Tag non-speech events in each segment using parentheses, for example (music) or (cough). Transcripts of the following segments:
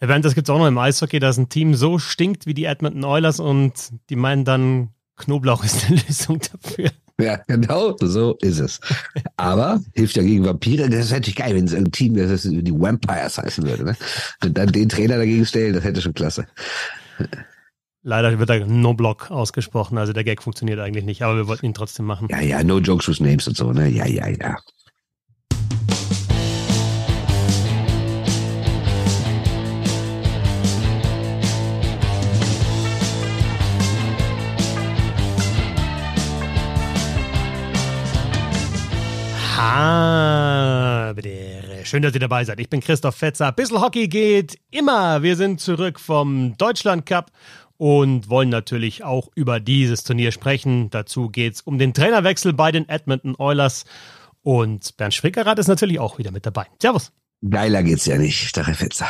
Bernd, das gibt es auch noch im Eishockey, dass ein Team so stinkt wie die Edmonton Oilers und die meinen dann, Knoblauch ist eine (laughs) Lösung dafür. Ja, genau, so ist es. Aber hilft ja gegen Vampire. Das ist natürlich geil, wenn es ein Team, das die Vampires heißen würde. Ne? Und dann den Trainer dagegen stellen, das hätte schon klasse. Leider wird da No Block ausgesprochen, also der Gag funktioniert eigentlich nicht, aber wir wollten ihn trotzdem machen. Ja, ja, no jokes with names und so, ne? Ja, ja, ja. Schön, dass ihr dabei seid. Ich bin Christoph Fetzer. Bissl Hockey geht immer. Wir sind zurück vom Deutschland Cup und wollen natürlich auch über dieses Turnier sprechen. Dazu geht es um den Trainerwechsel bei den Edmonton Oilers. Und Bernd Schwickerath ist natürlich auch wieder mit dabei. Servus. Geiler geht's ja nicht, Herr Fetzer.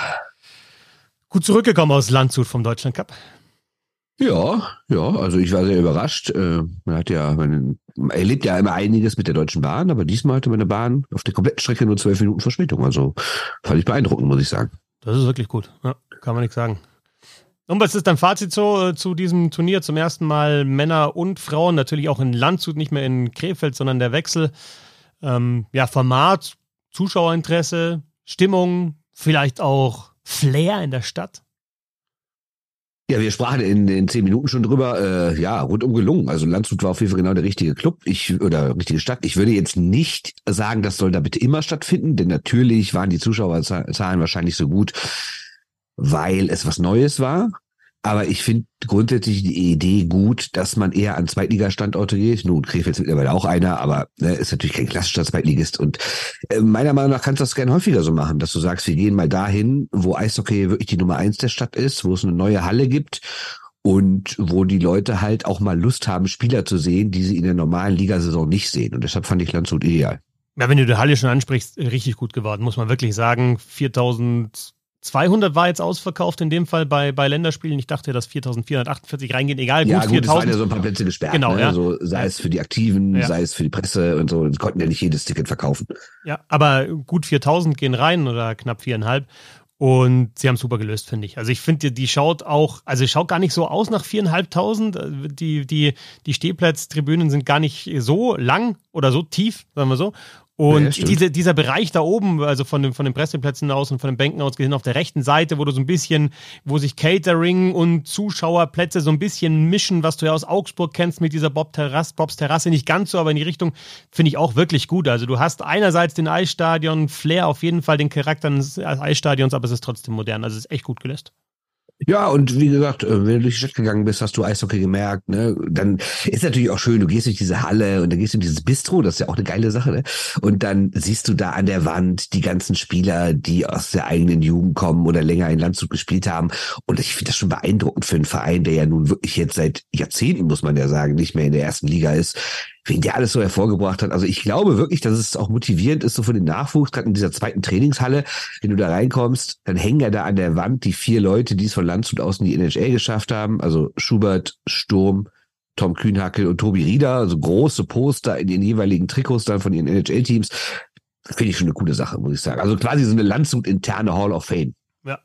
Gut zurückgekommen aus Landshut vom Deutschland Cup. Ja, ja, also ich war sehr überrascht. Äh, man hat ja, man erlebt ja immer einiges mit der Deutschen Bahn, aber diesmal hatte meine Bahn auf der kompletten Strecke nur zwölf Minuten Verspätung. Also fand ich beeindruckend, muss ich sagen. Das ist wirklich gut. Ja, kann man nichts sagen. Und was ist dein Fazit so äh, zu diesem Turnier? Zum ersten Mal Männer und Frauen, natürlich auch in Landshut, nicht mehr in Krefeld, sondern der Wechsel. Ähm, ja, Format, Zuschauerinteresse, Stimmung, vielleicht auch Flair in der Stadt? Ja, wir sprachen in den zehn Minuten schon drüber. Äh, ja, rundum gelungen. Also Landshut war auf jeden Fall genau der richtige Club. Ich oder richtige Stadt. Ich würde jetzt nicht sagen, das soll da bitte immer stattfinden, denn natürlich waren die Zuschauerzahlen wahrscheinlich so gut, weil es was Neues war. Aber ich finde grundsätzlich die Idee gut, dass man eher an Zweitligastandorte geht. Nun, Krefeld ist mittlerweile auch einer, aber ne, ist natürlich kein klassischer Zweitligist. Und äh, meiner Meinung nach kannst du das gerne häufiger so machen, dass du sagst, wir gehen mal dahin, wo Eishockey wirklich die Nummer eins der Stadt ist, wo es eine neue Halle gibt und wo die Leute halt auch mal Lust haben, Spieler zu sehen, die sie in der normalen Ligasaison nicht sehen. Und deshalb fand ich Landshut ideal. Ja, wenn du die Halle schon ansprichst, richtig gut geworden, muss man wirklich sagen. 4000 200 war jetzt ausverkauft in dem Fall bei, bei Länderspielen. Ich dachte, dass 4448 reingehen, egal, gut, ja, gut 4000. es waren ja so ein paar Plätze gesperrt. Genau, ne? ja. So, sei es für die Aktiven, ja. sei es für die Presse und so. Sie konnten ja nicht jedes Ticket verkaufen. Ja, aber gut 4000 gehen rein oder knapp viereinhalb. Und sie haben super gelöst, finde ich. Also ich finde, die schaut auch, also schaut gar nicht so aus nach viereinhalbtausend. Die, die, die Stehplatztribünen sind gar nicht so lang oder so tief, sagen wir so. Und ja, diese, dieser Bereich da oben, also von, dem, von den Presseplätzen aus und von den Bänken aus gesehen, auf der rechten Seite, wo du so ein bisschen, wo sich Catering und Zuschauerplätze so ein bisschen mischen, was du ja aus Augsburg kennst mit dieser Bob Terrasse, Bobs Terrasse, nicht ganz so, aber in die Richtung finde ich auch wirklich gut. Also du hast einerseits den Eisstadion, Flair auf jeden Fall den Charakter des Eisstadions, aber es ist trotzdem modern. Also es ist echt gut gelöst. Ja, und wie gesagt, äh, wenn du durch die Stadt gegangen bist, hast du Eishockey gemerkt, ne? Dann ist natürlich auch schön, du gehst durch diese Halle und dann gehst du in dieses Bistro, das ist ja auch eine geile Sache, ne? Und dann siehst du da an der Wand die ganzen Spieler, die aus der eigenen Jugend kommen oder länger in Landshut gespielt haben. Und ich finde das schon beeindruckend für einen Verein, der ja nun wirklich jetzt seit Jahrzehnten, muss man ja sagen, nicht mehr in der ersten Liga ist, wen der alles so hervorgebracht hat. Also ich glaube wirklich, dass es auch motivierend ist, so für den Nachwuchs, gerade in dieser zweiten Trainingshalle, wenn du da reinkommst, dann hängen ja da an der Wand die vier Leute, die es von Landshut aus in die NHL geschafft haben. Also Schubert, Sturm, Tom Kühnhackel und Tobi Rieder, also große Poster in den jeweiligen Trikots dann von ihren NHL-Teams. Finde ich schon eine coole Sache, muss ich sagen. Also quasi so eine Landshut-interne Hall of Fame. Ja.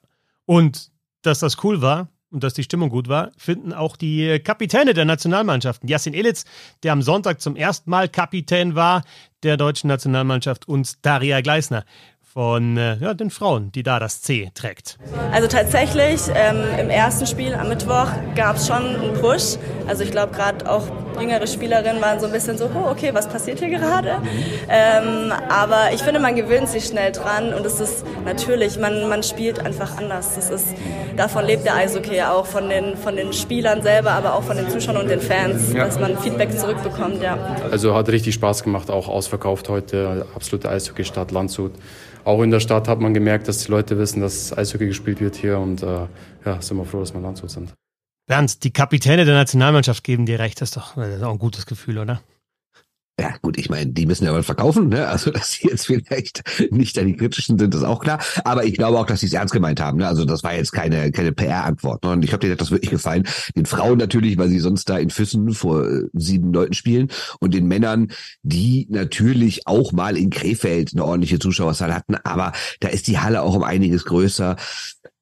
Und dass das cool war, und dass die Stimmung gut war, finden auch die Kapitäne der Nationalmannschaften. Jasin Elitz, der am Sonntag zum ersten Mal Kapitän war der deutschen Nationalmannschaft und Daria Gleisner von äh, ja, den Frauen, die da das C trägt. Also tatsächlich ähm, im ersten Spiel am Mittwoch gab es schon einen Push. Also ich glaube gerade auch jüngere Spielerinnen waren so ein bisschen so, oh okay, was passiert hier gerade? Ähm, aber ich finde, man gewöhnt sich schnell dran und es ist natürlich, man, man spielt einfach anders. Das ist, davon lebt der Eishockey ja auch, von den, von den Spielern selber, aber auch von den Zuschauern und den Fans, ja. dass man Feedback zurückbekommt. Ja. Also hat richtig Spaß gemacht, auch ausverkauft heute, absolute Eishockeystadt Landshut auch in der Stadt hat man gemerkt, dass die Leute wissen, dass Eishockey gespielt wird hier und äh, ja, sind wir froh, dass wir Landshut sind. Bernd, die Kapitäne der Nationalmannschaft geben dir recht, das ist doch, das ist auch ein gutes Gefühl, oder? Ja, gut, ich meine, die müssen ja mal verkaufen, ne? Also, (laughs) dass sie jetzt vielleicht nicht an die kritischen sind, ist auch klar. Aber ich glaube auch, dass sie es ernst gemeint haben. Ne? Also, das war jetzt keine, keine PR-Antwort. Ne? Und ich habe dir das wirklich gefallen. Den Frauen natürlich, weil sie sonst da in Füssen vor äh, sieben Leuten spielen. Und den Männern, die natürlich auch mal in Krefeld eine ordentliche Zuschauerzahl hatten. Aber da ist die Halle auch um einiges größer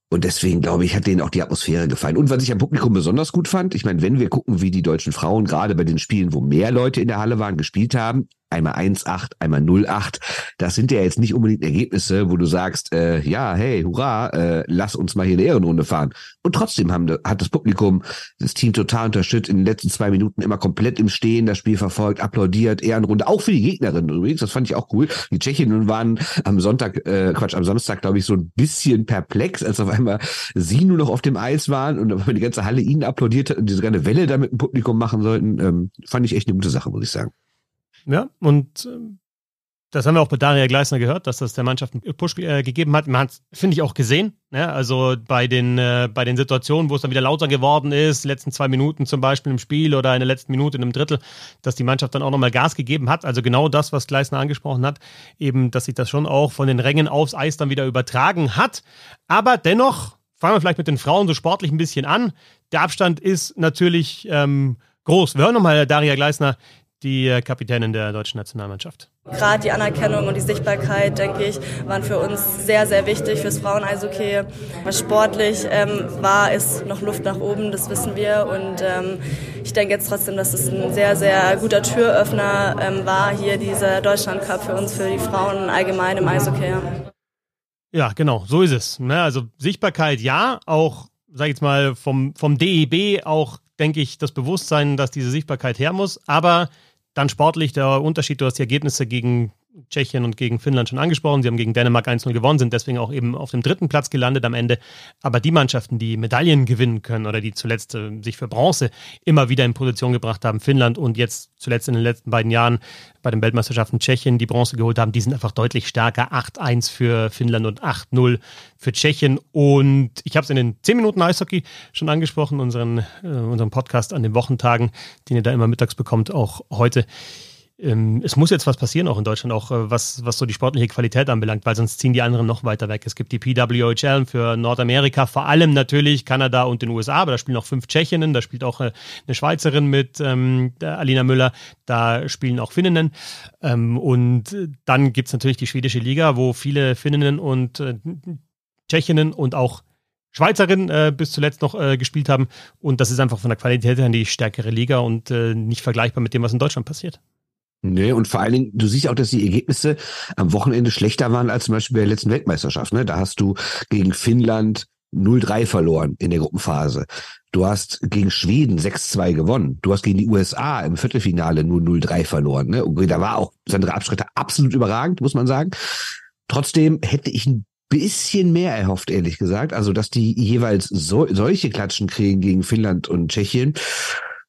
Und deswegen, glaube ich, hat denen auch die Atmosphäre gefallen. Und was ich am Publikum besonders gut fand, ich meine, wenn wir gucken, wie die deutschen Frauen gerade bei den Spielen, wo mehr Leute in der Halle waren, gespielt haben, einmal 1-8, einmal 0-8. Das sind ja jetzt nicht unbedingt Ergebnisse, wo du sagst, äh, ja, hey, hurra, äh, lass uns mal hier eine Ehrenrunde fahren. Und trotzdem haben, hat das Publikum das Team total unterstützt, in den letzten zwei Minuten immer komplett im Stehen das Spiel verfolgt, applaudiert, Ehrenrunde, auch für die Gegnerinnen übrigens, das fand ich auch cool. Die Tschechinnen waren am Sonntag, äh, Quatsch, am Samstag, glaube ich, so ein bisschen perplex, als auf einmal sie nur noch auf dem Eis waren und die ganze Halle ihnen applaudiert hat und diese ganze Welle da mit dem Publikum machen sollten, ähm, fand ich echt eine gute Sache, muss ich sagen. Ja, und äh, das haben wir auch bei Daria Gleisner gehört, dass das der Mannschaft einen Push äh, gegeben hat. Man hat finde ich, auch gesehen. Ja, also bei den, äh, bei den Situationen, wo es dann wieder lauter geworden ist, letzten zwei Minuten zum Beispiel im Spiel oder in der letzten Minute in einem Drittel, dass die Mannschaft dann auch nochmal Gas gegeben hat. Also genau das, was Gleisner angesprochen hat, eben, dass sich das schon auch von den Rängen aufs Eis dann wieder übertragen hat. Aber dennoch, fangen wir vielleicht mit den Frauen so sportlich ein bisschen an. Der Abstand ist natürlich ähm, groß. Wir hören nochmal Daria Gleisner, die äh, Kapitänin der deutschen Nationalmannschaft. Gerade die Anerkennung und die Sichtbarkeit, denke ich, waren für uns sehr, sehr wichtig fürs Frauen-Eishockey. Was sportlich ähm, war, ist noch Luft nach oben, das wissen wir. Und ähm, ich denke jetzt trotzdem, dass es ein sehr, sehr guter Türöffner ähm, war, hier dieser Deutschland-Cup für uns, für die Frauen allgemein im Eishockey. Ja, genau, so ist es. Ne? Also Sichtbarkeit ja, auch, sag ich jetzt mal, vom, vom DEB auch, denke ich, das Bewusstsein, dass diese Sichtbarkeit her muss. Aber dann sportlich der Unterschied, du hast die Ergebnisse gegen Tschechien und gegen Finnland schon angesprochen. Sie haben gegen Dänemark 1-0 gewonnen, sind deswegen auch eben auf dem dritten Platz gelandet am Ende. Aber die Mannschaften, die Medaillen gewinnen können oder die zuletzt äh, sich für Bronze immer wieder in Position gebracht haben, Finnland und jetzt zuletzt in den letzten beiden Jahren bei den Weltmeisterschaften Tschechien die Bronze geholt haben, die sind einfach deutlich stärker. 8-1 für Finnland und 8-0 für Tschechien. Und ich habe es in den 10 Minuten Eishockey schon angesprochen, unseren, äh, unseren Podcast an den Wochentagen, den ihr da immer mittags bekommt, auch heute ähm, es muss jetzt was passieren, auch in Deutschland, auch äh, was, was so die sportliche Qualität anbelangt, weil sonst ziehen die anderen noch weiter weg. Es gibt die PWHL für Nordamerika, vor allem natürlich Kanada und den USA, aber da spielen auch fünf Tschechinnen, da spielt auch äh, eine Schweizerin mit ähm, Alina Müller, da spielen auch Finninnen. Ähm, und dann gibt's natürlich die schwedische Liga, wo viele Finninnen und äh, Tschechinnen und auch Schweizerinnen äh, bis zuletzt noch äh, gespielt haben. Und das ist einfach von der Qualität her die stärkere Liga und äh, nicht vergleichbar mit dem, was in Deutschland passiert. Nee, und vor allen Dingen, du siehst auch, dass die Ergebnisse am Wochenende schlechter waren als zum Beispiel bei der letzten Weltmeisterschaft. Ne? Da hast du gegen Finnland 0-3 verloren in der Gruppenphase. Du hast gegen Schweden 6-2 gewonnen. Du hast gegen die USA im Viertelfinale nur 0-3 verloren. Ne? Und da war auch Sandra Abschritte absolut überragend, muss man sagen. Trotzdem hätte ich ein bisschen mehr erhofft, ehrlich gesagt. Also, dass die jeweils so, solche Klatschen kriegen gegen Finnland und Tschechien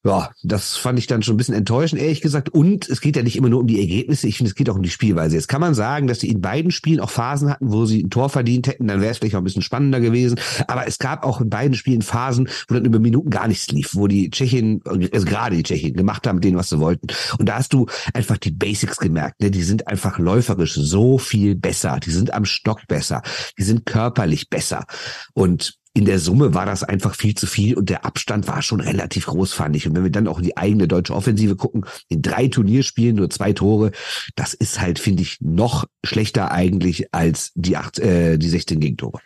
ja, das fand ich dann schon ein bisschen enttäuschend, ehrlich gesagt. Und es geht ja nicht immer nur um die Ergebnisse, ich finde, es geht auch um die Spielweise. Jetzt kann man sagen, dass sie in beiden Spielen auch Phasen hatten, wo sie ein Tor verdient hätten, dann wäre es vielleicht auch ein bisschen spannender gewesen. Aber es gab auch in beiden Spielen Phasen, wo dann über Minuten gar nichts lief, wo die Tschechien, also gerade die Tschechien, gemacht haben mit denen, was sie wollten. Und da hast du einfach die Basics gemerkt. Ne? Die sind einfach läuferisch so viel besser. Die sind am Stock besser. Die sind körperlich besser. Und in der Summe war das einfach viel zu viel und der Abstand war schon relativ groß, fand ich. Und wenn wir dann auch in die eigene deutsche Offensive gucken, in drei Turnierspielen nur zwei Tore, das ist halt, finde ich, noch schlechter eigentlich als die acht, äh, die 16 Gegentore.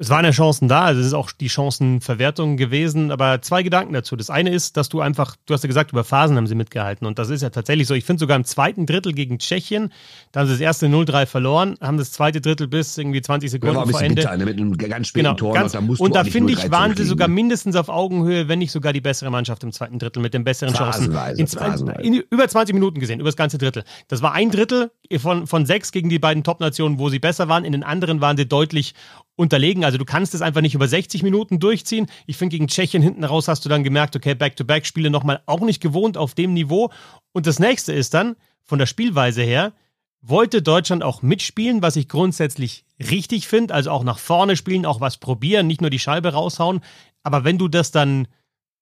Es waren ja Chancen da, also es ist auch die Chancenverwertung gewesen, aber zwei Gedanken dazu. Das eine ist, dass du einfach, du hast ja gesagt, über Phasen haben sie mitgehalten und das ist ja tatsächlich so. Ich finde sogar im zweiten Drittel gegen Tschechien, da haben sie das erste 0-3 verloren, haben das zweite Drittel bis irgendwie 20 Sekunden ja, vor Ende. Bitter, ne? Mit einem ganz späten genau, Tor ganz, noch, da musst Und da finde ich, waren sie sogar mindestens auf Augenhöhe, wenn nicht sogar die bessere Mannschaft im zweiten Drittel mit den besseren Chancen. In, in, über 20 Minuten gesehen, über das ganze Drittel. Das war ein Drittel von, von sechs gegen die beiden Top-Nationen, wo sie besser waren. In den anderen waren sie deutlich unterlegen. Also du kannst es einfach nicht über 60 Minuten durchziehen. Ich finde, gegen Tschechien hinten raus hast du dann gemerkt, okay, Back-to-Back-Spiele nochmal auch nicht gewohnt auf dem Niveau. Und das nächste ist dann, von der Spielweise her, wollte Deutschland auch mitspielen, was ich grundsätzlich richtig finde, also auch nach vorne spielen, auch was probieren, nicht nur die Scheibe raushauen. Aber wenn du das dann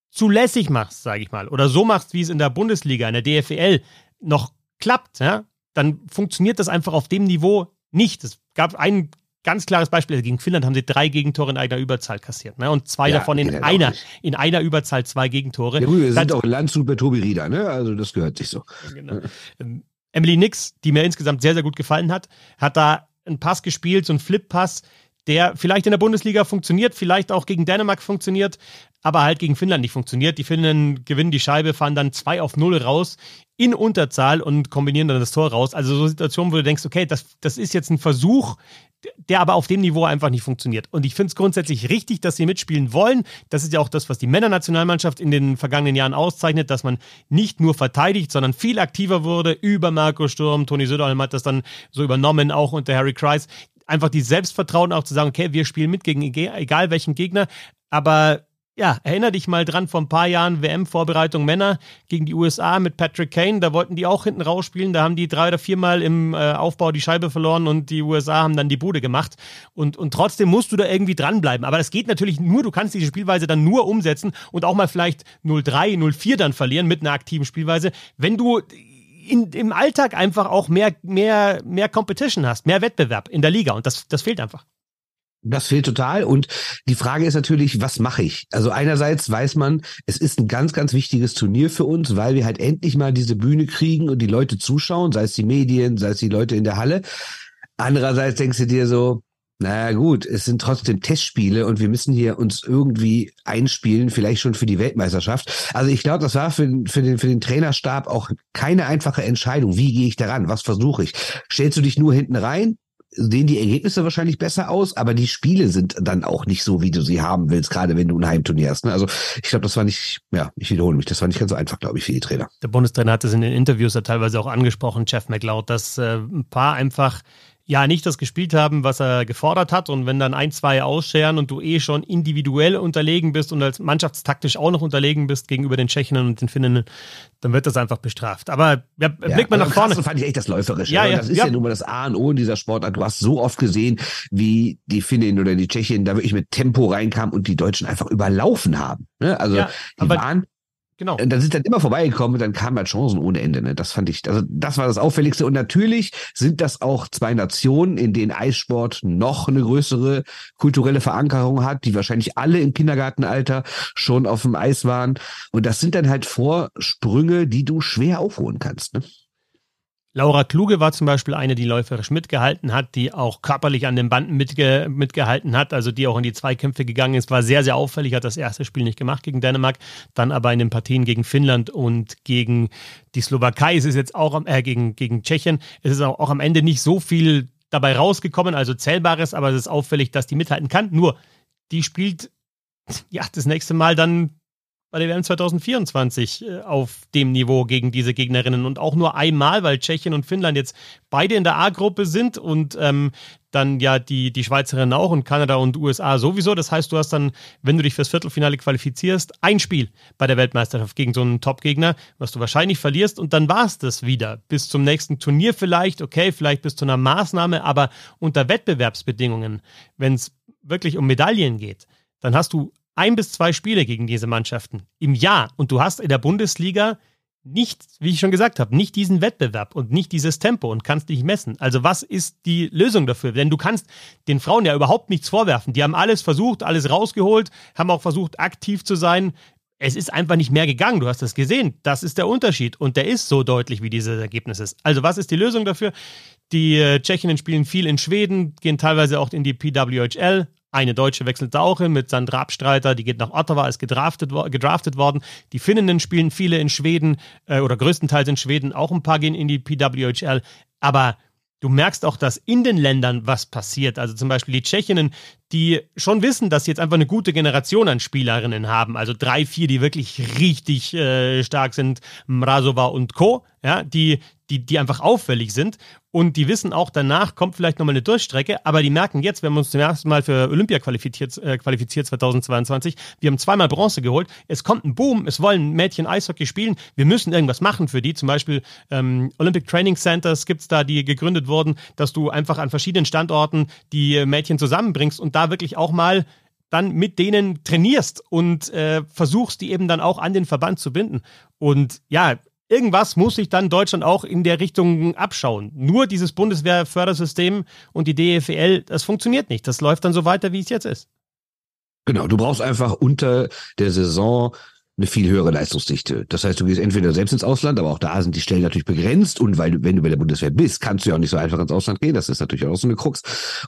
zulässig machst, sage ich mal, oder so machst, wie es in der Bundesliga, in der DFL noch klappt, ja, dann funktioniert das einfach auf dem Niveau nicht. Es gab einen ganz klares Beispiel, gegen Finnland haben sie drei Gegentore in eigener Überzahl kassiert. Ne? Und zwei ja, davon in einer, in einer Überzahl zwei Gegentore. Ja, wir sind auch Landshut bei Tobi Rieder, ne? Also das gehört sich so. Genau. Ähm, Emily Nix, die mir insgesamt sehr, sehr gut gefallen hat, hat da einen Pass gespielt, so einen Flip-Pass, der vielleicht in der Bundesliga funktioniert, vielleicht auch gegen Dänemark funktioniert, aber halt gegen Finnland nicht funktioniert. Die Finnen gewinnen die Scheibe, fahren dann 2 auf 0 raus in Unterzahl und kombinieren dann das Tor raus. Also so Situationen, wo du denkst, okay, das, das ist jetzt ein Versuch, der aber auf dem Niveau einfach nicht funktioniert. Und ich finde es grundsätzlich richtig, dass sie mitspielen wollen. Das ist ja auch das, was die Männernationalmannschaft in den vergangenen Jahren auszeichnet, dass man nicht nur verteidigt, sondern viel aktiver wurde über Marco Sturm. Toni Söderholm hat das dann so übernommen, auch unter Harry Kreis. Einfach die Selbstvertrauen auch zu sagen, okay, wir spielen mit gegen egal welchen Gegner. Aber ja, erinnere dich mal dran, vor ein paar Jahren WM-Vorbereitung Männer gegen die USA mit Patrick Kane. Da wollten die auch hinten rausspielen. Da haben die drei oder viermal im äh, Aufbau die Scheibe verloren und die USA haben dann die Bude gemacht. Und, und trotzdem musst du da irgendwie dranbleiben. Aber das geht natürlich nur, du kannst diese Spielweise dann nur umsetzen und auch mal vielleicht 0-3, 0-4 dann verlieren mit einer aktiven Spielweise, wenn du in, im Alltag einfach auch mehr, mehr, mehr Competition hast, mehr Wettbewerb in der Liga. Und das, das fehlt einfach. Das fehlt total. Und die Frage ist natürlich, was mache ich? Also einerseits weiß man, es ist ein ganz, ganz wichtiges Turnier für uns, weil wir halt endlich mal diese Bühne kriegen und die Leute zuschauen, sei es die Medien, sei es die Leute in der Halle. Andererseits denkst du dir so, naja gut, es sind trotzdem Testspiele und wir müssen hier uns irgendwie einspielen, vielleicht schon für die Weltmeisterschaft. Also ich glaube, das war für, für, den, für den Trainerstab auch keine einfache Entscheidung. Wie gehe ich daran? Was versuche ich? Stellst du dich nur hinten rein? Sehen die Ergebnisse wahrscheinlich besser aus, aber die Spiele sind dann auch nicht so, wie du sie haben willst, gerade wenn du ein Heimturnier hast. Ne? Also ich glaube, das war nicht, ja, ich wiederhole mich, das war nicht ganz so einfach, glaube ich, für die Trainer. Der Bundestrainer hat es in den Interviews ja teilweise auch angesprochen, Jeff McLeod, dass äh, ein paar einfach ja nicht das gespielt haben, was er gefordert hat. Und wenn dann ein, zwei ausscheren und du eh schon individuell unterlegen bist und als mannschaftstaktisch auch noch unterlegen bist gegenüber den Tschechinnen und den Finnen, dann wird das einfach bestraft. Aber ja, blickt man nach vorne. Das fand ich echt das Läuferische. Ja, ja, das ist ja. ja nun mal das A und O in dieser Sportart. Du hast so oft gesehen, wie die Finnen oder die Tschechinnen da wirklich mit Tempo reinkamen und die Deutschen einfach überlaufen haben. Ne? Also ja, die waren Genau. Äh, dann sind dann immer vorbeigekommen und dann kamen halt Chancen ohne Ende. Ne? Das fand ich, also das war das Auffälligste. Und natürlich sind das auch zwei Nationen, in denen Eissport noch eine größere kulturelle Verankerung hat, die wahrscheinlich alle im Kindergartenalter schon auf dem Eis waren. Und das sind dann halt Vorsprünge, die du schwer aufholen kannst. Ne? Laura Kluge war zum Beispiel eine, die läuferisch mitgehalten hat, die auch körperlich an den Banden mitge mitgehalten hat, also die auch in die Zweikämpfe gegangen ist, war sehr, sehr auffällig, hat das erste Spiel nicht gemacht gegen Dänemark, dann aber in den Partien gegen Finnland und gegen die Slowakei ist es jetzt auch, äh, gegen, gegen Tschechien, es ist auch, auch am Ende nicht so viel dabei rausgekommen, also Zählbares, aber es ist auffällig, dass die mithalten kann. Nur, die spielt ja das nächste Mal dann bei der WM 2024 äh, auf dem Niveau gegen diese Gegnerinnen und auch nur einmal, weil Tschechien und Finnland jetzt beide in der A-Gruppe sind und ähm, dann ja die, die Schweizerinnen auch und Kanada und USA sowieso. Das heißt, du hast dann, wenn du dich fürs Viertelfinale qualifizierst, ein Spiel bei der Weltmeisterschaft gegen so einen Top-Gegner, was du wahrscheinlich verlierst und dann war es das wieder. Bis zum nächsten Turnier vielleicht, okay, vielleicht bis zu einer Maßnahme, aber unter Wettbewerbsbedingungen, wenn es wirklich um Medaillen geht, dann hast du ein bis zwei Spiele gegen diese Mannschaften im Jahr und du hast in der Bundesliga nicht, wie ich schon gesagt habe, nicht diesen Wettbewerb und nicht dieses Tempo und kannst dich messen. Also was ist die Lösung dafür? Denn du kannst den Frauen ja überhaupt nichts vorwerfen. Die haben alles versucht, alles rausgeholt, haben auch versucht, aktiv zu sein. Es ist einfach nicht mehr gegangen. Du hast es gesehen. Das ist der Unterschied. Und der ist so deutlich, wie dieses Ergebnis ist. Also was ist die Lösung dafür? Die äh, Tschechinnen spielen viel in Schweden, gehen teilweise auch in die PWHL, eine Deutsche wechselt da auch hin mit Sandra Abstreiter, die geht nach Ottawa, ist gedraftet, gedraftet worden. Die Finninnen spielen viele in Schweden äh, oder größtenteils in Schweden, auch ein paar gehen in die PWHL. Aber du merkst auch, dass in den Ländern was passiert. Also zum Beispiel die Tschechinnen, die schon wissen, dass sie jetzt einfach eine gute Generation an Spielerinnen haben. Also drei, vier, die wirklich richtig äh, stark sind, Mrazova und Co., ja, die, die, die einfach auffällig sind. Und die wissen auch, danach kommt vielleicht nochmal eine Durchstrecke, aber die merken jetzt, wir haben uns zum ersten Mal für Olympia qualifiziert, äh, qualifiziert 2022, wir haben zweimal Bronze geholt, es kommt ein Boom, es wollen Mädchen Eishockey spielen, wir müssen irgendwas machen für die, zum Beispiel ähm, Olympic Training Centers gibt es da, die gegründet wurden, dass du einfach an verschiedenen Standorten die Mädchen zusammenbringst und da wirklich auch mal dann mit denen trainierst und äh, versuchst, die eben dann auch an den Verband zu binden. Und ja, irgendwas muss sich dann Deutschland auch in der Richtung abschauen. Nur dieses Bundeswehrfördersystem und die DFL, das funktioniert nicht. Das läuft dann so weiter, wie es jetzt ist. Genau, du brauchst einfach unter der Saison eine viel höhere Leistungsdichte. Das heißt, du gehst entweder selbst ins Ausland, aber auch da sind die Stellen natürlich begrenzt und weil du, wenn du bei der Bundeswehr bist, kannst du ja auch nicht so einfach ins Ausland gehen. Das ist natürlich auch so eine Krux.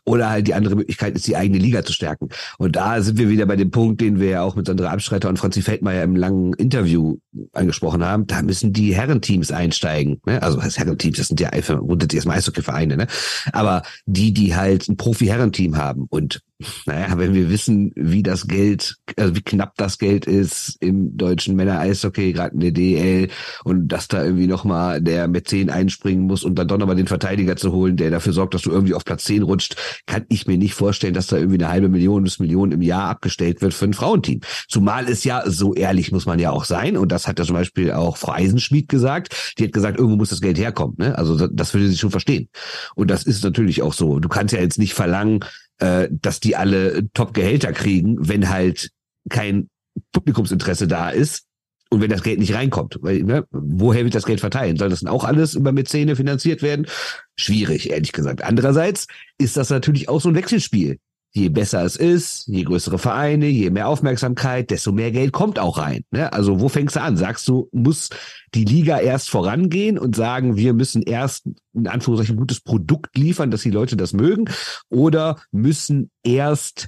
Oder halt die andere Möglichkeit ist, die eigene Liga zu stärken. Und da sind wir wieder bei dem Punkt, den wir ja auch mit Sandra Abstreiter und Franzi Feldmeier im langen Interview angesprochen haben. Da müssen die Herrenteams einsteigen. Ne? Also das Herrenteams, das sind ja einfach grundsätzlich erstmal Eishockey-Vereine, ne? Aber die, die halt ein Profi-Herrenteam haben und naja, wenn wir wissen, wie das Geld, also wie knapp das Geld ist im deutschen Männer-Eishockey, gerade in der DL, und dass da irgendwie nochmal der Mäzen einspringen muss und dann doch nochmal den Verteidiger zu holen, der dafür sorgt, dass du irgendwie auf Platz 10 rutscht, kann ich mir nicht vorstellen, dass da irgendwie eine halbe Million bis Million im Jahr abgestellt wird für ein Frauenteam. Zumal es ja, so ehrlich muss man ja auch sein, und das hat ja zum Beispiel auch Frau Eisenschmied gesagt, die hat gesagt, irgendwo muss das Geld herkommen. Ne? Also das würde sie schon verstehen. Und das ist natürlich auch so. Du kannst ja jetzt nicht verlangen, äh, dass die alle Top-Gehälter kriegen, wenn halt kein Publikumsinteresse da ist und wenn das Geld nicht reinkommt. Weil, ne, woher wird das Geld verteilen? Soll das dann auch alles über Mäzene finanziert werden? Schwierig, ehrlich gesagt. Andererseits ist das natürlich auch so ein Wechselspiel je besser es ist, je größere Vereine, je mehr Aufmerksamkeit, desto mehr Geld kommt auch rein. Ne? Also wo fängst du an? Sagst du, muss die Liga erst vorangehen und sagen, wir müssen erst in Anführungszeichen ein gutes Produkt liefern, dass die Leute das mögen? Oder müssen erst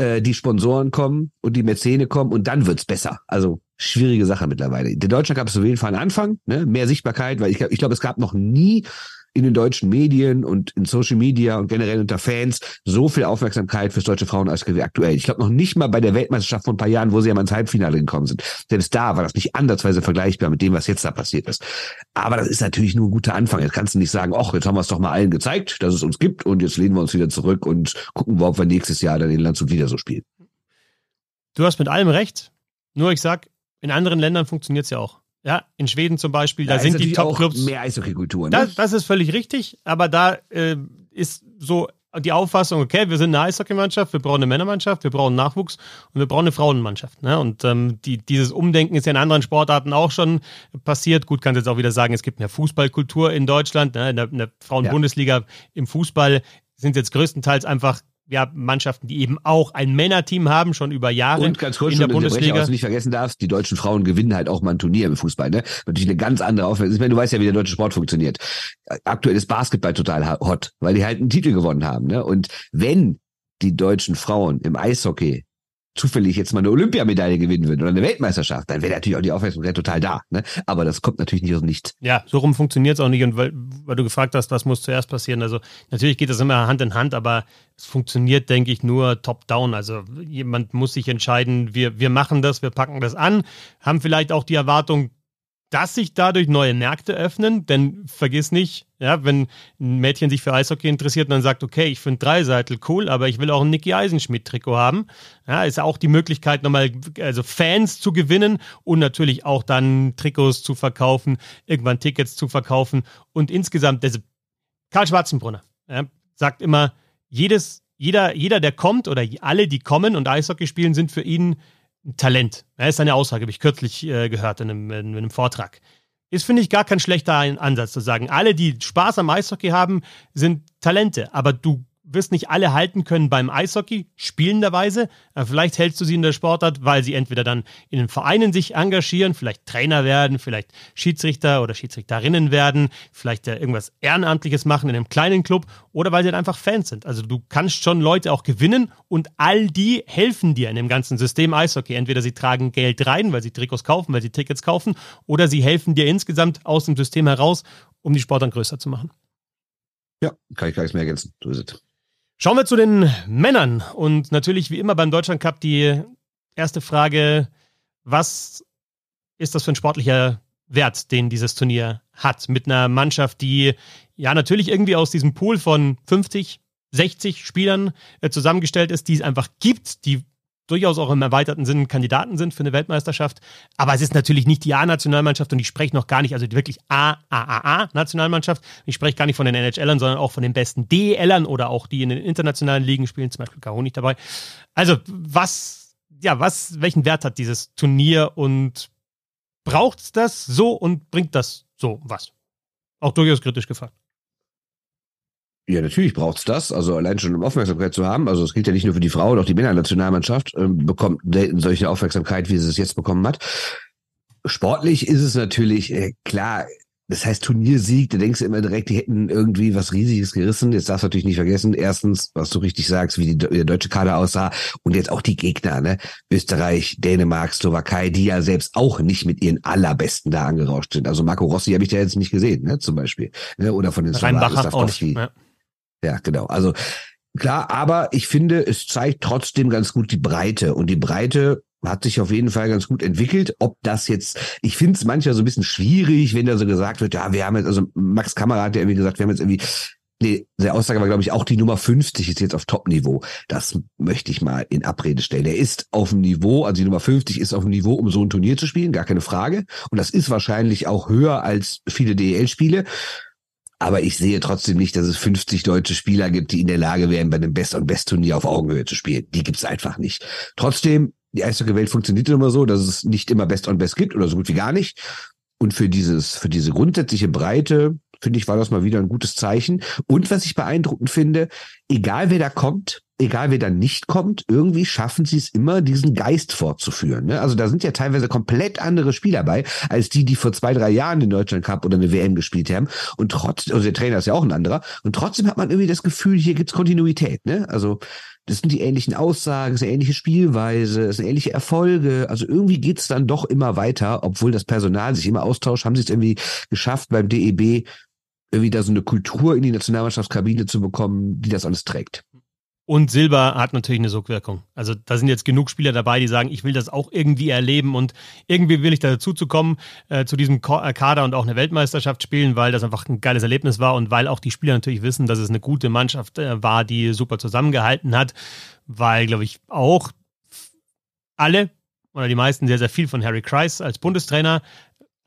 äh, die Sponsoren kommen und die Mäzene kommen und dann wird's besser? Also schwierige Sache mittlerweile. Der Deutschland gab es auf jeden Fall einen Anfang, ne? mehr Sichtbarkeit, weil ich, ich glaube, es gab noch nie in den deutschen Medien und in Social Media und generell unter Fans so viel Aufmerksamkeit fürs deutsche wie aktuell. Ich glaube noch nicht mal bei der Weltmeisterschaft vor ein paar Jahren, wo sie ja mal ins Halbfinale gekommen sind. Selbst da war das nicht andersweise vergleichbar mit dem, was jetzt da passiert ist. Aber das ist natürlich nur ein guter Anfang. Jetzt kannst du nicht sagen, ach, jetzt haben wir es doch mal allen gezeigt, dass es uns gibt und jetzt lehnen wir uns wieder zurück und gucken, ob wir nächstes Jahr dann in Landshut wieder so spielen. Du hast mit allem recht. Nur ich sag, in anderen Ländern funktioniert es ja auch. Ja, in Schweden zum Beispiel, da, da sind die Top-Clubs. Mehr Eishockey-Kultur, ne? Das, das, ist völlig richtig, aber da äh, ist so die Auffassung, okay, wir sind eine Eishockeymannschaft, wir brauchen eine Männermannschaft, wir brauchen Nachwuchs und wir brauchen eine Frauenmannschaft. Ne? Und ähm, die, dieses Umdenken ist ja in anderen Sportarten auch schon passiert. Gut, kannst jetzt auch wieder sagen, es gibt mehr Fußballkultur in Deutschland. Ne? In der, der Frauenbundesliga ja. im Fußball sind jetzt größtenteils einfach ja, Mannschaften, die eben auch ein Männerteam haben, schon über Jahre und ganz kurz in der Bundesliga. Was du nicht vergessen darfst, die deutschen Frauen gewinnen halt auch mal ein Turnier im Fußball. Ne? Natürlich eine ganz andere. Ich meine, du weißt ja, wie der deutsche Sport funktioniert. Aktuell ist Basketball total hot, weil die halt einen Titel gewonnen haben. Ne? Und wenn die deutschen Frauen im Eishockey zufällig jetzt mal eine Olympiamedaille gewinnen würden oder eine Weltmeisterschaft, dann wäre natürlich auch die Aufmerksamkeit total da. Ne? Aber das kommt natürlich nicht aus dem Nichts. Ja, so rum funktioniert es auch nicht. Und weil, weil du gefragt hast, was muss zuerst passieren. Also natürlich geht das immer Hand in Hand, aber es funktioniert, denke ich, nur top-down. Also jemand muss sich entscheiden, wir, wir machen das, wir packen das an, haben vielleicht auch die Erwartung, dass sich dadurch neue Märkte öffnen, denn vergiss nicht, ja, wenn ein Mädchen sich für Eishockey interessiert und dann sagt, okay, ich finde Dreiseitel cool, aber ich will auch ein Nicky Eisenschmidt-Trikot haben, ja, ist auch die Möglichkeit, nochmal also Fans zu gewinnen und natürlich auch dann Trikots zu verkaufen, irgendwann Tickets zu verkaufen und insgesamt, also Karl Schwarzenbrunner ja, sagt immer, jedes, jeder, jeder, der kommt oder alle, die kommen und Eishockey spielen, sind für ihn Talent. Das ist eine Aussage, habe ich kürzlich äh, gehört in einem, in einem Vortrag. Ist, finde ich, gar kein schlechter Ansatz zu sagen. Alle, die Spaß am Eishockey haben, sind Talente. Aber du wirst nicht alle halten können beim Eishockey, spielenderweise. Vielleicht hältst du sie in der Sportart, weil sie entweder dann in den Vereinen sich engagieren, vielleicht Trainer werden, vielleicht Schiedsrichter oder Schiedsrichterinnen werden, vielleicht irgendwas Ehrenamtliches machen in einem kleinen Club oder weil sie dann einfach Fans sind. Also du kannst schon Leute auch gewinnen und all die helfen dir in dem ganzen System Eishockey. Entweder sie tragen Geld rein, weil sie Trikots kaufen, weil sie Tickets kaufen, oder sie helfen dir insgesamt aus dem System heraus, um die Sportart größer zu machen. Ja, kann ich gar nichts mehr ergänzen. So ist es. Schauen wir zu den Männern. Und natürlich wie immer beim Deutschland Cup die erste Frage, was ist das für ein sportlicher Wert, den dieses Turnier hat? Mit einer Mannschaft, die ja natürlich irgendwie aus diesem Pool von 50, 60 Spielern äh, zusammengestellt ist, die es einfach gibt, die durchaus auch im erweiterten Sinn Kandidaten sind für eine Weltmeisterschaft. Aber es ist natürlich nicht die A-Nationalmannschaft und ich spreche noch gar nicht, also wirklich A-A-A-A-Nationalmannschaft. Ich spreche gar nicht von den NHLern, sondern auch von den besten DLern oder auch die in den internationalen Ligen spielen, zum Beispiel Caro nicht dabei. Also was, ja, was, welchen Wert hat dieses Turnier und braucht es das so und bringt das so was? Auch durchaus kritisch gefragt. Ja, natürlich braucht's das. Also allein schon um Aufmerksamkeit zu haben. Also es gilt ja nicht nur für die Frauen, auch die Männernationalmannschaft ähm, bekommt solche Aufmerksamkeit, wie sie es jetzt bekommen hat. Sportlich ist es natürlich äh, klar. Das heißt Turniersieg, da denkst du immer direkt, die hätten irgendwie was Riesiges gerissen. Jetzt darfst du natürlich nicht vergessen, erstens, was du richtig sagst, wie, die, wie der deutsche Kader aussah und jetzt auch die Gegner, ne? Österreich, Dänemark, Slowakei, die ja selbst auch nicht mit ihren allerbesten da angerauscht sind. Also Marco Rossi habe ich da jetzt nicht gesehen, ne? Zum Beispiel. Ne? Oder von den Rheinbacher auch nicht. Ja. Ja, genau. Also klar, aber ich finde, es zeigt trotzdem ganz gut die Breite und die Breite hat sich auf jeden Fall ganz gut entwickelt. Ob das jetzt, ich finde es manchmal so ein bisschen schwierig, wenn da so gesagt wird, ja, wir haben jetzt, also Max Kamera hat ja irgendwie gesagt, wir haben jetzt irgendwie, nee, der Aussage war, glaube ich, auch die Nummer 50 ist jetzt auf Top-Niveau. Das möchte ich mal in Abrede stellen. Er ist auf dem Niveau, also die Nummer 50 ist auf dem Niveau, um so ein Turnier zu spielen, gar keine Frage. Und das ist wahrscheinlich auch höher als viele DEL-Spiele. Aber ich sehe trotzdem nicht, dass es 50 deutsche Spieler gibt, die in der Lage wären, bei einem Best- und Best-Turnier auf Augenhöhe zu spielen. Die gibt es einfach nicht. Trotzdem die Eishockey-Welt funktioniert immer so, dass es nicht immer Best on Best gibt oder so gut wie gar nicht. Und für dieses, für diese grundsätzliche Breite, finde ich, war das mal wieder ein gutes Zeichen. Und was ich beeindruckend finde, egal wer da kommt, egal wer da nicht kommt, irgendwie schaffen sie es immer, diesen Geist fortzuführen. Ne? Also da sind ja teilweise komplett andere Spieler bei, als die, die vor zwei, drei Jahren den Deutschland Cup oder eine WM gespielt haben. Und trotzdem, also der Trainer ist ja auch ein anderer. Und trotzdem hat man irgendwie das Gefühl, hier gibt's Kontinuität. Ne? Also das sind die ähnlichen Aussagen, es ist eine ähnliche Spielweise, es sind ähnliche Erfolge. Also irgendwie geht's dann doch immer weiter, obwohl das Personal sich immer austauscht, haben sie es irgendwie geschafft beim DEB, irgendwie da so eine Kultur in die Nationalmannschaftskabine zu bekommen, die das alles trägt. Und Silber hat natürlich eine Sogwirkung. Also da sind jetzt genug Spieler dabei, die sagen, ich will das auch irgendwie erleben und irgendwie will ich da dazu zu kommen, äh, zu diesem äh, Kader und auch eine Weltmeisterschaft spielen, weil das einfach ein geiles Erlebnis war und weil auch die Spieler natürlich wissen, dass es eine gute Mannschaft äh, war, die super zusammengehalten hat, weil, glaube ich, auch alle oder die meisten sehr, sehr viel von Harry Kreis als Bundestrainer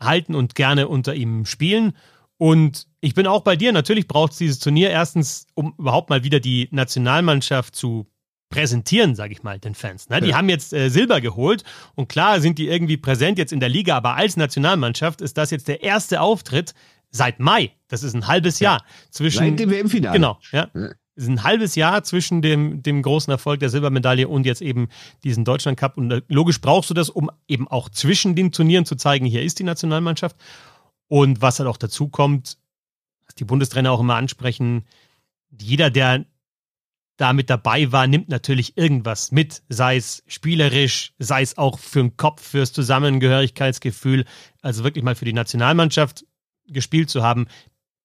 halten und gerne unter ihm spielen. Und ich bin auch bei dir. Natürlich braucht es dieses Turnier erstens, um überhaupt mal wieder die Nationalmannschaft zu präsentieren, sage ich mal, den Fans. Ne? Die ja. haben jetzt äh, Silber geholt und klar sind die irgendwie präsent jetzt in der Liga, aber als Nationalmannschaft ist das jetzt der erste Auftritt seit Mai. Das ist ein halbes Jahr ja. zwischen. Seit dem WM-Finale. Genau, ja. ja. Ist ein halbes Jahr zwischen dem, dem großen Erfolg der Silbermedaille und jetzt eben diesen Deutschland Cup. Und äh, logisch brauchst du das, um eben auch zwischen den Turnieren zu zeigen, hier ist die Nationalmannschaft. Und was halt auch dazu kommt, was die Bundestrainer auch immer ansprechen, jeder, der da mit dabei war, nimmt natürlich irgendwas mit, sei es spielerisch, sei es auch für den Kopf, fürs Zusammengehörigkeitsgefühl. Also wirklich mal für die Nationalmannschaft gespielt zu haben,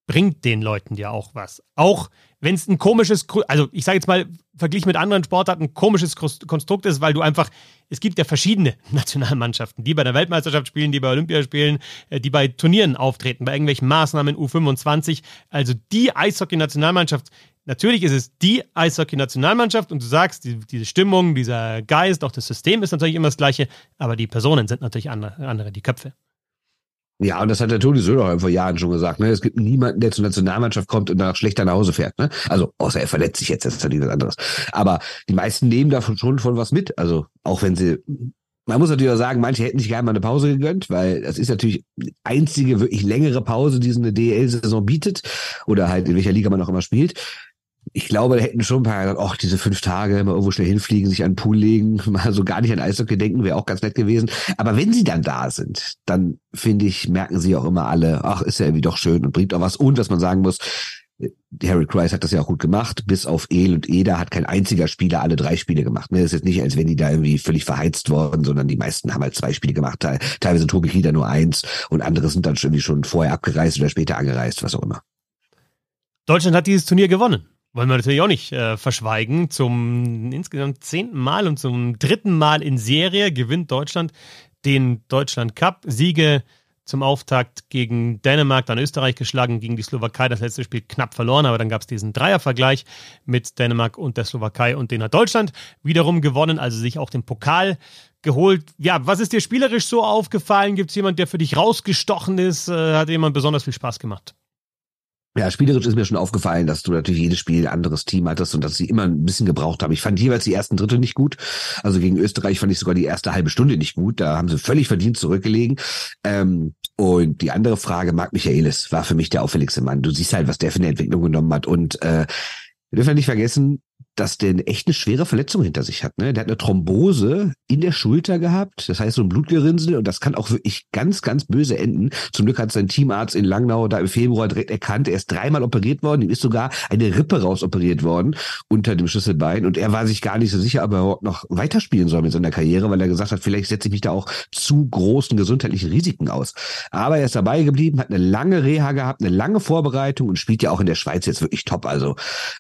bringt den Leuten ja auch was. Auch wenn es ein komisches, also ich sage jetzt mal, verglichen mit anderen Sportarten, ein komisches Konstrukt ist, weil du einfach, es gibt ja verschiedene (laughs) Nationalmannschaften, die bei der Weltmeisterschaft spielen, die bei Olympia spielen, äh, die bei Turnieren auftreten, bei irgendwelchen Maßnahmen U25. Also die Eishockey-Nationalmannschaft, natürlich ist es die Eishockey-Nationalmannschaft und du sagst, die, diese Stimmung, dieser Geist, auch das System ist natürlich immer das gleiche, aber die Personen sind natürlich andere, andere die Köpfe. Ja, und das hat der Toni Söder vor Jahren schon gesagt. Ne? Es gibt niemanden, der zur Nationalmannschaft kommt und danach schlechter nach Hause fährt. Ne? Also, außer er verletzt sich jetzt, das ist ja nichts anderes. Aber die meisten nehmen davon schon von was mit. Also, auch wenn sie man muss natürlich auch sagen, manche hätten sich gerne mal eine Pause gegönnt, weil das ist natürlich die einzige wirklich längere Pause, die so eine DL-Saison bietet oder halt in welcher Liga man auch immer spielt ich glaube, da hätten schon ein paar gesagt, ach, diese fünf Tage mal irgendwo schnell hinfliegen, sich an den Pool legen, (laughs) mal so gar nicht an Eishockey denken, wäre auch ganz nett gewesen. Aber wenn sie dann da sind, dann finde ich, merken sie auch immer alle, ach, ist ja irgendwie doch schön und bringt auch was. Und was man sagen muss, Harry Kreis hat das ja auch gut gemacht. Bis auf El und Eda hat kein einziger Spieler alle drei Spiele gemacht. Das ist jetzt nicht, als wenn die da irgendwie völlig verheizt worden, sondern die meisten haben halt zwei Spiele gemacht. Teilweise Tobi Rieder nur eins und andere sind dann irgendwie schon vorher abgereist oder später angereist, was auch immer. Deutschland hat dieses Turnier gewonnen wollen wir natürlich auch nicht äh, verschweigen. Zum insgesamt zehnten Mal und zum dritten Mal in Serie gewinnt Deutschland den Deutschland Cup. Siege zum Auftakt gegen Dänemark, dann Österreich geschlagen, gegen die Slowakei. Das letzte Spiel knapp verloren, aber dann gab es diesen Dreiervergleich mit Dänemark und der Slowakei und den hat Deutschland wiederum gewonnen, also sich auch den Pokal geholt. Ja, was ist dir spielerisch so aufgefallen? Gibt es jemanden, der für dich rausgestochen ist? Äh, hat jemand besonders viel Spaß gemacht? Ja, spielerisch ist mir schon aufgefallen, dass du natürlich jedes Spiel ein anderes Team hattest und dass sie immer ein bisschen gebraucht haben. Ich fand jeweils die ersten Drittel nicht gut. Also gegen Österreich fand ich sogar die erste halbe Stunde nicht gut. Da haben sie völlig verdient zurückgelegen. Ähm, Und die andere Frage, Marc Michaelis, war für mich der auffälligste Mann. Du siehst halt, was der für eine Entwicklung genommen hat. Und äh, wir dürfen nicht vergessen, dass der echt eine schwere Verletzung hinter sich hat. Ne? Der hat eine Thrombose in der Schulter gehabt, das heißt so ein Blutgerinnsel und das kann auch wirklich ganz, ganz böse enden. Zum Glück hat sein Teamarzt in Langnau da im Februar direkt erkannt, er ist dreimal operiert worden, ihm ist sogar eine Rippe rausoperiert worden unter dem Schlüsselbein und er war sich gar nicht so sicher, ob er überhaupt noch weiterspielen soll mit seiner Karriere, weil er gesagt hat, vielleicht setze ich mich da auch zu großen gesundheitlichen Risiken aus. Aber er ist dabei geblieben, hat eine lange Reha gehabt, eine lange Vorbereitung und spielt ja auch in der Schweiz jetzt wirklich top. Also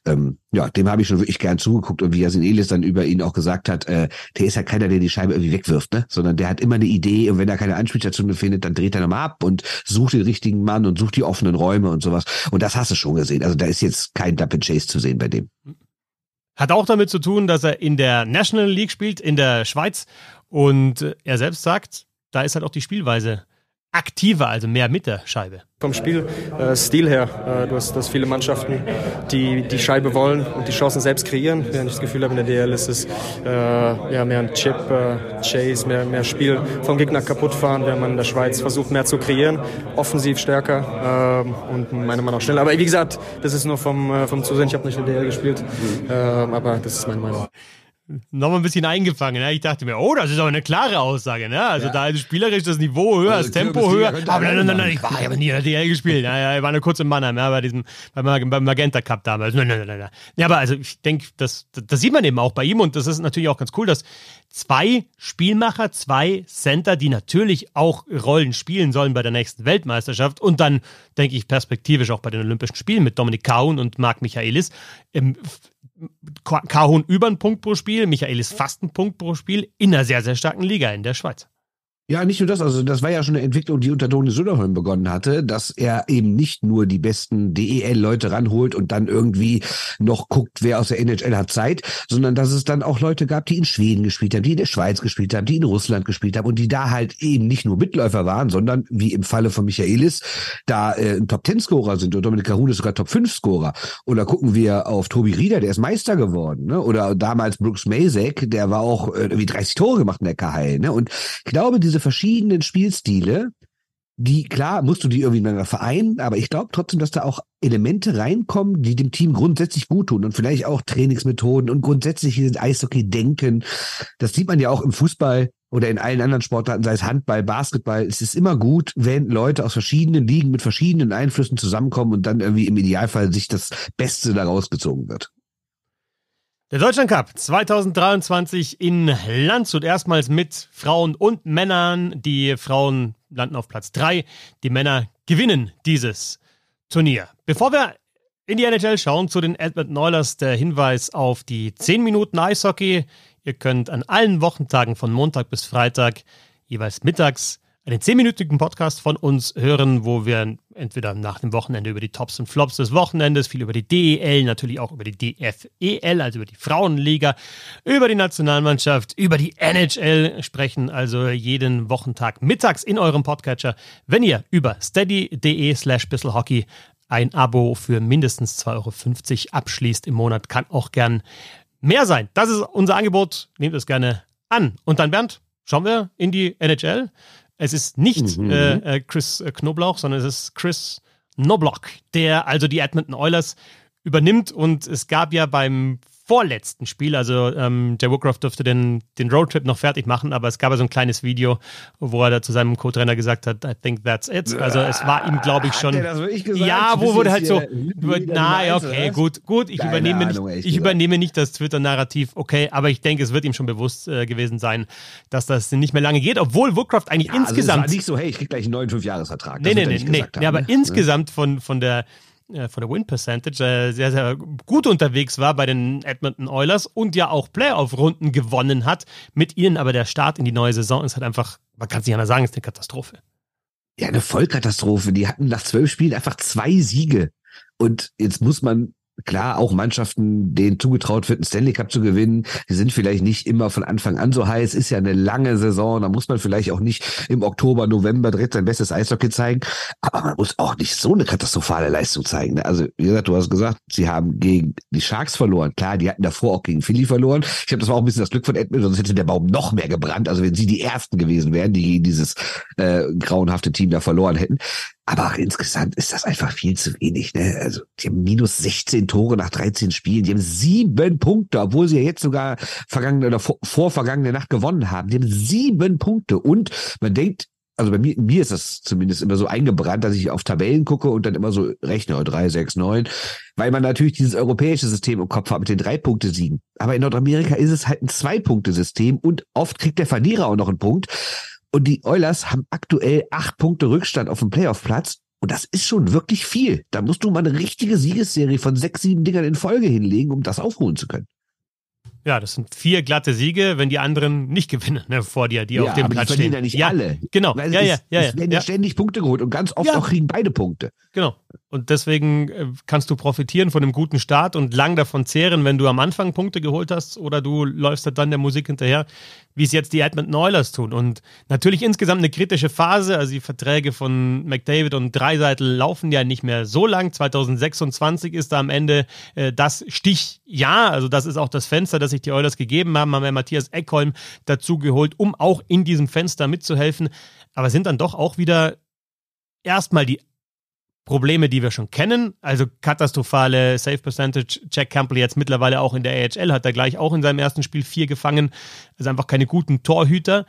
ähm, ja, dem habe ich schon wirklich gern zugeguckt und wie Yasin Elis dann über ihn auch gesagt hat, äh, der ist ja keiner, der die Scheibe irgendwie wegwirft, ne? Sondern der hat immer eine Idee und wenn er keine Anspielstation findet, dann dreht er nochmal ab und sucht den richtigen Mann und sucht die offenen Räume und sowas. Und das hast du schon gesehen. Also da ist jetzt kein Dump and Chase zu sehen bei dem. Hat auch damit zu tun, dass er in der National League spielt, in der Schweiz. Und er selbst sagt, da ist halt auch die Spielweise aktiver, also mehr mit der Scheibe. Vom Spielstil äh, her, äh, du, hast, hast viele Mannschaften, die die Scheibe wollen und die Chancen selbst kreieren. Während ich das Gefühl habe, in der DL ist es äh, ja, mehr ein Chip, äh, Chase, mehr, mehr Spiel vom Gegner kaputt fahren, während man in der Schweiz versucht, mehr zu kreieren, offensiv stärker äh, und meiner Meinung nach schneller. Aber wie gesagt, das ist nur vom, äh, vom Zusehen. Ich habe nicht in der DL gespielt, mhm. aber das ist meine Meinung noch mal ein bisschen eingefangen. Ne? Ich dachte mir, oh, das ist aber eine klare Aussage. Ne? Also ja. da ist spielerisch das Niveau höher, also, das Tempo höher. Aber nein, nein, nein, nein, ich war ja nie in der DL gespielt. Ja, ja, ich war nur kurz in Mannheim, ja, bei diesem, beim, beim Magenta Cup damals. Nein, nein, nein, nein. Ja, aber also ich denke, das, das sieht man eben auch bei ihm und das ist natürlich auch ganz cool, dass zwei Spielmacher, zwei Center, die natürlich auch Rollen spielen sollen bei der nächsten Weltmeisterschaft und dann, denke ich, perspektivisch auch bei den Olympischen Spielen mit Dominik Kaun und Marc Michaelis, ähm, Kahun über einen Punkt pro Spiel, Michaelis fast einen Punkt pro Spiel in einer sehr, sehr starken Liga in der Schweiz. Ja, nicht nur das, also das war ja schon eine Entwicklung, die unter Toni Söderholm begonnen hatte, dass er eben nicht nur die besten DEL-Leute ranholt und dann irgendwie noch guckt, wer aus der NHL hat Zeit, sondern dass es dann auch Leute gab, die in Schweden gespielt haben, die in der Schweiz gespielt haben, die in Russland gespielt haben und die da halt eben nicht nur Mitläufer waren, sondern wie im Falle von Michaelis da äh, ein Top-10-Scorer sind und Dominik Kahun ist sogar Top-5-Scorer. Oder gucken wir auf Tobi Rieder, der ist Meister geworden, ne? Oder damals Brooks Mazek, der war auch äh, irgendwie 30 Tore gemacht in der KHL, ne? Und ich glaube, diese diese verschiedenen Spielstile, die, klar, musst du die irgendwie miteinander vereinen, aber ich glaube trotzdem, dass da auch Elemente reinkommen, die dem Team grundsätzlich gut tun und vielleicht auch Trainingsmethoden und grundsätzliches Eishockey-Denken. Das sieht man ja auch im Fußball oder in allen anderen Sportarten, sei es Handball, Basketball. Es ist immer gut, wenn Leute aus verschiedenen Ligen mit verschiedenen Einflüssen zusammenkommen und dann irgendwie im Idealfall sich das Beste daraus gezogen wird. Der Deutschland Cup 2023 in Landshut erstmals mit Frauen und Männern. Die Frauen landen auf Platz 3, die Männer gewinnen dieses Turnier. Bevor wir in die NHL schauen zu den Edmonton Oilers, der Hinweis auf die 10 Minuten Eishockey. Ihr könnt an allen Wochentagen von Montag bis Freitag jeweils mittags einen zehnminütigen Podcast von uns hören, wo wir entweder nach dem Wochenende über die Tops und Flops des Wochenendes, viel über die DEL, natürlich auch über die DFEL, also über die Frauenliga, über die Nationalmannschaft, über die NHL sprechen, also jeden Wochentag mittags in eurem Podcatcher, wenn ihr über steady.de slash bisselhockey ein Abo für mindestens 2,50 Euro abschließt im Monat, kann auch gern mehr sein. Das ist unser Angebot, nehmt es gerne an. Und dann, Bernd, schauen wir in die NHL. Es ist nicht mhm. äh, äh Chris äh, Knoblauch, sondern es ist Chris Knobloch, der also die Edmonton Oilers übernimmt. Und es gab ja beim vorletzten Spiel. Also ähm, Jay Woodcroft durfte den, den Roadtrip noch fertig machen, aber es gab ja so ein kleines Video, wo er da zu seinem Co-Trainer gesagt hat, I think that's it. Also es war ihm, glaube ich, schon. Ja, wo wurde halt so, na, okay, gut, gut, ich übernehme Ahnung, nicht, ich übernehme nicht das Twitter-Narrativ, okay, aber ich denke, es wird ihm schon bewusst äh, gewesen sein, dass das nicht mehr lange geht, obwohl Woodcroft eigentlich ja, insgesamt. Also es war nicht so, hey, ich krieg gleich einen neuen Fünfjahresvertrag. Nee, nee, nee, nee, nee, aber ne? insgesamt von, von der von der Win Percentage äh, sehr, sehr gut unterwegs war bei den Edmonton Oilers und ja auch Playoff-Runden gewonnen hat. Mit ihnen aber der Start in die neue Saison ist halt einfach, man kann es nicht anders sagen, ist eine Katastrophe. Ja, eine Vollkatastrophe. Die hatten nach zwölf Spielen einfach zwei Siege. Und jetzt muss man klar, auch Mannschaften, denen zugetraut wird, einen Stanley Cup zu gewinnen, die sind vielleicht nicht immer von Anfang an so heiß, ist ja eine lange Saison, da muss man vielleicht auch nicht im Oktober, November direkt sein bestes Eishockey zeigen, aber man muss auch nicht so eine katastrophale Leistung zeigen. Ne? Also, wie gesagt, du hast gesagt, sie haben gegen die Sharks verloren. Klar, die hatten davor auch gegen Philly verloren. Ich glaube, das war auch ein bisschen das Glück von Edmonton, sonst hätte der Baum noch mehr gebrannt. Also wenn sie die Ersten gewesen wären, die gegen dieses äh, grauenhafte Team da verloren hätten. Aber insgesamt ist das einfach viel zu wenig. Ne? Also die haben minus 16 Tore nach 13 Spielen. Die haben sieben Punkte, obwohl sie ja jetzt sogar vergangene oder vor, vor vergangene Nacht gewonnen haben. Die haben sieben Punkte. Und man denkt, also bei mir, mir ist das zumindest immer so eingebrannt, dass ich auf Tabellen gucke und dann immer so rechne, 3, 6, 9, weil man natürlich dieses europäische System im Kopf hat mit den drei Punkte siegen. Aber in Nordamerika ist es halt ein Zwei-Punkte-System und oft kriegt der Verlierer auch noch einen Punkt. Und die Oilers haben aktuell acht Punkte Rückstand auf dem Playoff-Platz. Und das ist schon wirklich viel. Da musst du mal eine richtige Siegesserie von sechs, sieben Dingern in Folge hinlegen, um das aufholen zu können. Ja, das sind vier glatte Siege, wenn die anderen nicht (laughs) gewinnen ne, vor dir, die ja, auf dem aber Platz die stehen. ja nicht ja, alle. Genau. Weil ja, es, ja, ja, es werden ja ständig Punkte geholt und ganz oft auch kriegen beide Punkte. Genau. Und deswegen äh, kannst du profitieren von einem guten Start und lang davon zehren, wenn du am Anfang Punkte geholt hast oder du läufst dann der Musik hinterher, wie es jetzt die Edmonton Oilers tun. Und natürlich insgesamt eine kritische Phase. Also die Verträge von McDavid und Dreiseitel laufen ja nicht mehr so lang. 2026 ist da am Ende äh, das Stichjahr. Also das ist auch das Fenster, das sich die Oilers gegeben haben. Haben wir Matthias Eckholm dazu geholt, um auch in diesem Fenster mitzuhelfen. Aber sind dann doch auch wieder erstmal die Probleme, die wir schon kennen, also katastrophale Save Percentage. Jack Campbell jetzt mittlerweile auch in der AHL hat er gleich auch in seinem ersten Spiel vier gefangen. Also einfach keine guten Torhüter,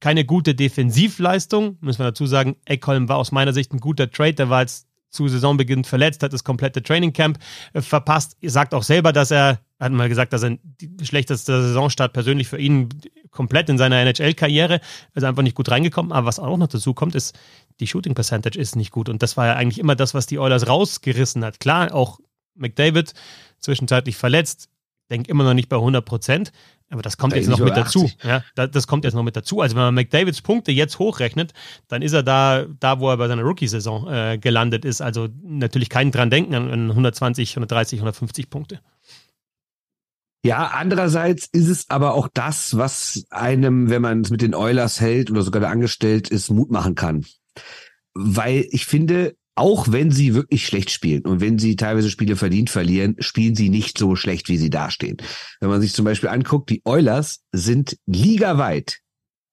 keine gute Defensivleistung. Müssen wir dazu sagen, Eckholm war aus meiner Sicht ein guter Trade. Der war jetzt zu Saisonbeginn verletzt, hat das komplette Training Camp äh, verpasst. Er sagt auch selber, dass er, hat mal gesagt, dass er die schlechteste Saisonstart persönlich für ihn komplett in seiner NHL-Karriere, also einfach nicht gut reingekommen. Aber was auch noch dazu kommt, ist, die Shooting Percentage ist nicht gut. Und das war ja eigentlich immer das, was die Oilers rausgerissen hat. Klar, auch McDavid zwischenzeitlich verletzt, denke immer noch nicht bei 100 Prozent. Aber das kommt Da jetzt ist noch mit über dazu. 80. Ja, da- das kommt jetzt noch mit dazu. Also wenn man McDavids Punkte jetzt hochrechnet, dann ist er da, da wo er bei seiner Rookie-Saison äh, gelandet ist. Also natürlich kein dran denken an 120, 130, 150 Punkte. Ja, andererseits ist es aber auch das, was einem, wenn man es mit den Oilers hält oder sogar da angestellt ist, Mut machen kann. Weil ich finde, auch wenn sie wirklich schlecht spielen und wenn sie teilweise Spiele verdient verlieren, spielen sie nicht so schlecht, wie sie dastehen. Wenn man sich zum Beispiel anguckt, die Oilers sind ligaweit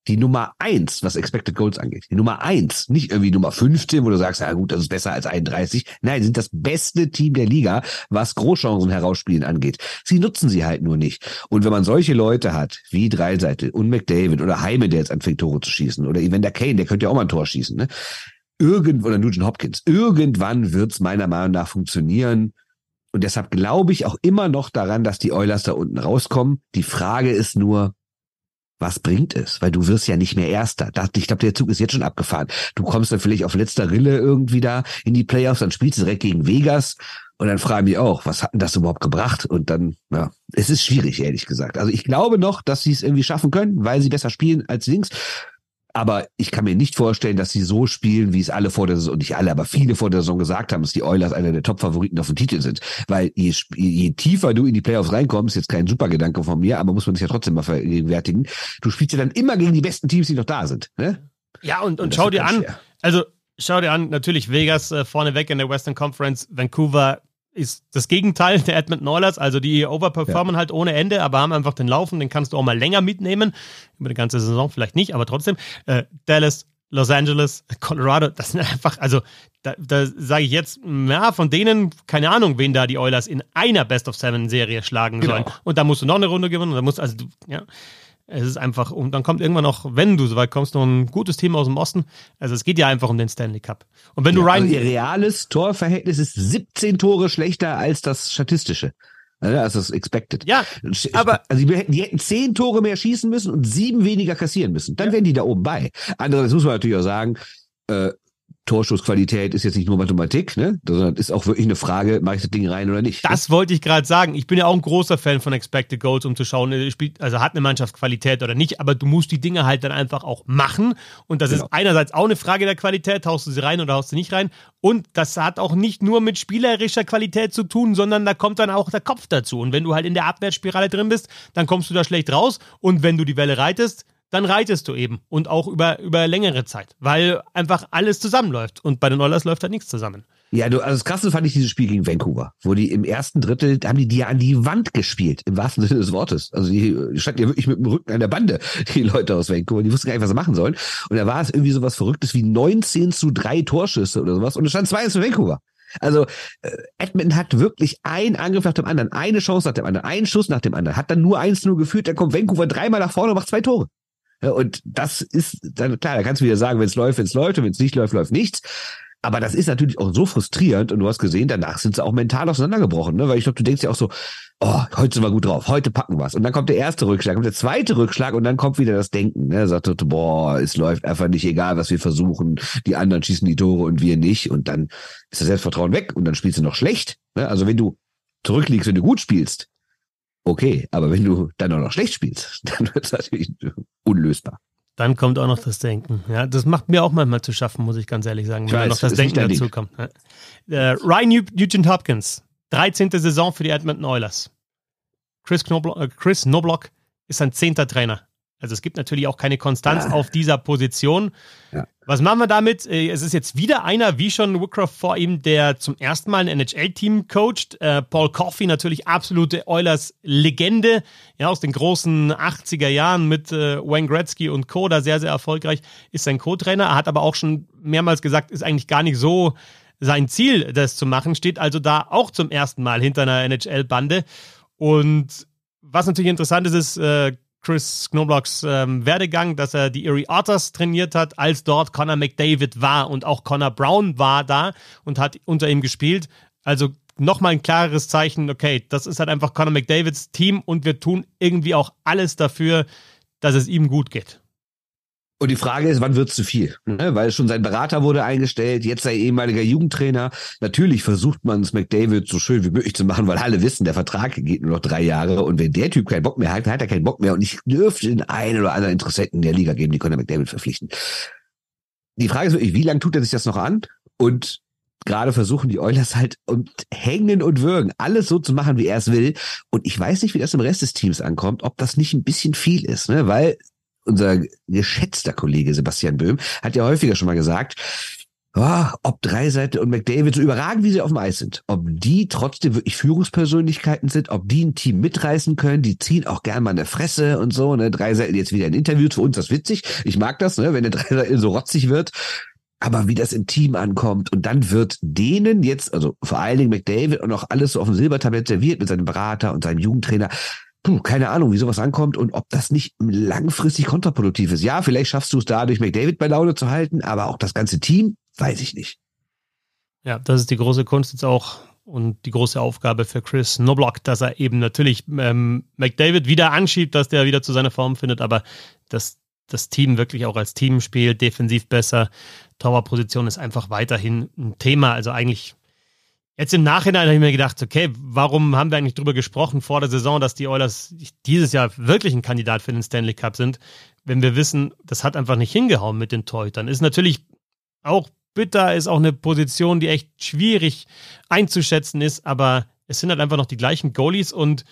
die Nummer eins, was Expected Goals angeht. Die Nummer eins, nicht irgendwie Nummer 15, wo du sagst, ja gut, das ist besser als 31. Nein, sie sind das beste Team der Liga, was Großchancen herausspielen angeht. Sie nutzen sie halt nur nicht. Und wenn man solche Leute hat, wie Dreiseitel und McDavid oder Heime, der jetzt anfängt, Tore zu schießen, oder Evander Kane, der könnte ja auch mal ein Tor schießen, ne? Irgend, oder Nugent Hopkins, irgendwann wird's meiner Meinung nach funktionieren. Und deshalb glaube ich auch immer noch daran, dass die Oilers da unten rauskommen. Die Frage ist nur, was bringt es? Weil du wirst ja nicht mehr Erster. Ich glaube, der Zug ist jetzt schon abgefahren. Du kommst dann vielleicht auf letzter Rille irgendwie da in die Playoffs, dann spielst du direkt gegen Vegas und dann frage ich mich auch, was hat denn das überhaupt gebracht? Und dann, ja, es ist schwierig, ehrlich gesagt. Also ich glaube noch, dass sie es irgendwie schaffen können, weil sie besser spielen als links. Aber ich kann mir nicht vorstellen, dass sie so spielen, wie es alle vor der Saison, nicht alle, aber viele vor der Saison gesagt haben, dass die Oilers einer der Top-Favoriten auf dem Titel sind. Weil je, je tiefer du in die Playoffs reinkommst, jetzt kein super Gedanke von mir, aber muss man sich ja trotzdem mal vergegenwärtigen, du spielst ja dann immer gegen die besten Teams, die noch da sind. Ne? Ja, und, und das schau dir an, schwer. also schau dir an, natürlich Vegas äh, vorneweg in der Western Conference, Vancouver ist das Gegenteil der Edmonton Oilers, also die overperformen halt ohne Ende, aber haben einfach den Laufen, den kannst du auch mal länger mitnehmen, über die ganze Saison vielleicht nicht, aber trotzdem, äh, Dallas, Los Angeles, Colorado, das sind einfach, also da, da sage ich jetzt, ja, von denen, keine Ahnung, wen da die Oilers in einer Best-of-Seven-Serie schlagen Genau. sollen. Und da musst du noch eine Runde gewinnen, und da musst, also ja, es ist einfach, und dann kommt irgendwann noch, wenn du soweit kommst, noch ein gutes Team aus dem Osten. Also es geht ja einfach um den Stanley Cup. Und wenn du Ja, Ryan, also ihr reales Torverhältnis ist 17 Tore schlechter als das statistische. Also als das expected. ja, aber- also die hätten, die hätten zehn Tore mehr schießen müssen und sieben weniger kassieren müssen. Dann wären die da oben bei. Andererseits muss man natürlich auch sagen, äh, Torschussqualität ist jetzt nicht nur Mathematik, ne? sondern ist auch wirklich eine Frage, mache ich das Ding rein oder nicht. Das wollte ich gerade sagen. Ich bin ja auch ein großer Fan von Expected Goals, um zu schauen, äh, spielt, also hat eine Mannschaft Qualität oder nicht, aber du musst die Dinge halt dann einfach auch machen. Und das genau. ist einerseits auch eine Frage der Qualität, haust du sie rein oder haust du nicht rein. Und das hat auch nicht nur mit spielerischer Qualität zu tun, sondern da kommt dann auch der Kopf dazu. Und wenn du halt in der Abwärtsspirale drin bist, dann kommst du da schlecht raus. Und wenn du die Welle reitest, dann reitest du eben und auch über, über längere Zeit, weil einfach alles zusammenläuft und bei den Oilers läuft halt nichts zusammen. Ja, du, also das Krasse fand ich dieses Spiel gegen Vancouver, wo die im ersten Drittel, haben die die ja an die Wand gespielt, im wahrsten Sinne des Wortes. Also die, standen ja wirklich mit dem Rücken an der Bande, die Leute aus Vancouver, die wussten gar nicht, was sie machen sollen. Und da war es irgendwie so was Verrücktes wie 19 zu 3 Torschüsse oder sowas und es stand 2 zu Vancouver. Also äh, hat wirklich ein Angriff nach dem anderen, eine Chance nach dem anderen, einen Schuss nach dem anderen, hat dann nur 1-0 geführt, dann kommt Vancouver dreimal nach vorne und macht zwei Tore. Und das ist dann klar, da kannst du wieder sagen, wenn es läuft, wenn es läuft und wenn es nicht läuft, läuft nichts. Aber das ist natürlich auch so frustrierend und du hast gesehen, danach sind sie auch mental auseinandergebrochen, ne? Weil ich glaube, du denkst ja auch so, oh, heute sind wir gut drauf, heute packen wir's. Und dann kommt der erste Rückschlag, kommt der zweite Rückschlag und dann kommt wieder das Denken. Ne? Sagt, boah, es läuft einfach nicht, egal was wir versuchen, die anderen schießen die Tore und wir nicht. Und dann ist das Selbstvertrauen weg und dann spielst du noch schlecht. Ne? Also wenn du zurückliegst, wenn du gut spielst, okay, aber wenn du dann auch noch schlecht spielst, (laughs) dann wird es natürlich unlösbar. Dann kommt auch noch das Denken. Ja, das macht mir auch manchmal zu schaffen, muss ich ganz ehrlich sagen, wenn weiß, noch das Denken dazu kommt. Ja. Äh, Ryan Nugent Hopkins, 13. Saison für die Edmonton Oilers. Chris, Knobloch, äh, Chris Knobloch ist sein zehnter Trainer. Also es gibt natürlich auch keine Konstanz ja. auf dieser Position. Ja. Was machen wir damit? Äh, es ist jetzt wieder einer, wie schon Woodcroft vor ihm, der zum ersten Mal ein NHL-Team coacht. Äh, Paul Coffey, natürlich absolute Oilers-Legende, ja, aus den großen 80er Jahren mit äh, Wayne Gretzky und Co. da sehr, sehr erfolgreich, ist sein Co-Trainer. Er hat aber auch schon mehrmals gesagt, ist eigentlich gar nicht so sein Ziel, das zu machen, steht also da auch zum ersten Mal hinter einer NHL-Bande. Und was natürlich interessant ist, ist, Chris Knoblauchs ähm, Werdegang, dass er die Erie Otters trainiert hat, als dort Connor McDavid war und auch Connor Brown war da und hat unter ihm gespielt. Also nochmal ein klareres Zeichen, okay, das ist halt einfach Connor McDavids Team und wir tun irgendwie auch alles dafür, dass es ihm gut geht. Und die Frage ist, wann wird zu viel? Ne? Weil schon sein Berater wurde eingestellt, jetzt sein ehemaliger Jugendtrainer. Natürlich versucht man es McDavid so schön wie möglich zu machen, weil alle wissen, der Vertrag geht nur noch drei Jahre. Und wenn der Typ keinen Bock mehr hat, dann hat er keinen Bock mehr. Und ich dürfte den einen oder anderen Interessenten der Liga geben, die können McDavid verpflichten. Die Frage ist wirklich, wie lange tut er sich das noch an? Und gerade versuchen die Oilers halt und hängen und würgen, alles so zu machen, wie er es will. Und ich weiß nicht, wie das im Rest des Teams ankommt, ob das nicht ein bisschen viel ist, ne? Weil unser geschätzter Kollege Sebastian Böhm hat ja häufiger schon mal gesagt, oh, ob Dreiseite und McDavid so überragend, wie sie auf dem Eis sind, ob die trotzdem wirklich Führungspersönlichkeiten sind, ob die ein Team mitreißen können, die ziehen auch gern mal eine Fresse und so, ne, Dreiseite jetzt wieder ein Interview, für uns das witzig, ich mag das, ne, wenn der Dreiseite so rotzig wird, aber wie das im Team ankommt und dann wird denen jetzt, also vor allen Dingen McDavid und auch alles so auf dem Silbertablett serviert mit seinem Berater und seinem Jugendtrainer, Puh, keine Ahnung, wie sowas ankommt und ob das nicht langfristig kontraproduktiv ist. Ja, vielleicht schaffst du es dadurch, McDavid bei Laune zu halten, aber auch das ganze Team, weiß ich nicht. Ja, das ist die große Kunst jetzt auch und die große Aufgabe für Chris Noblock, dass er eben natürlich ähm, McDavid wieder anschiebt, dass der wieder zu seiner Form findet, aber dass das Team wirklich auch als Team spielt, defensiv besser. Torwartposition ist einfach weiterhin ein Thema. Also eigentlich Jetzt im Nachhinein habe ich mir gedacht, okay, warum haben wir eigentlich drüber gesprochen vor der Saison, dass die Oilers dieses Jahr wirklich ein Kandidat für den Stanley Cup sind, wenn wir wissen, das hat einfach nicht hingehauen mit den Torhütern. Ist natürlich auch bitter, ist auch eine Position, die echt schwierig einzuschätzen ist, aber es sind halt einfach noch die gleichen Goalies und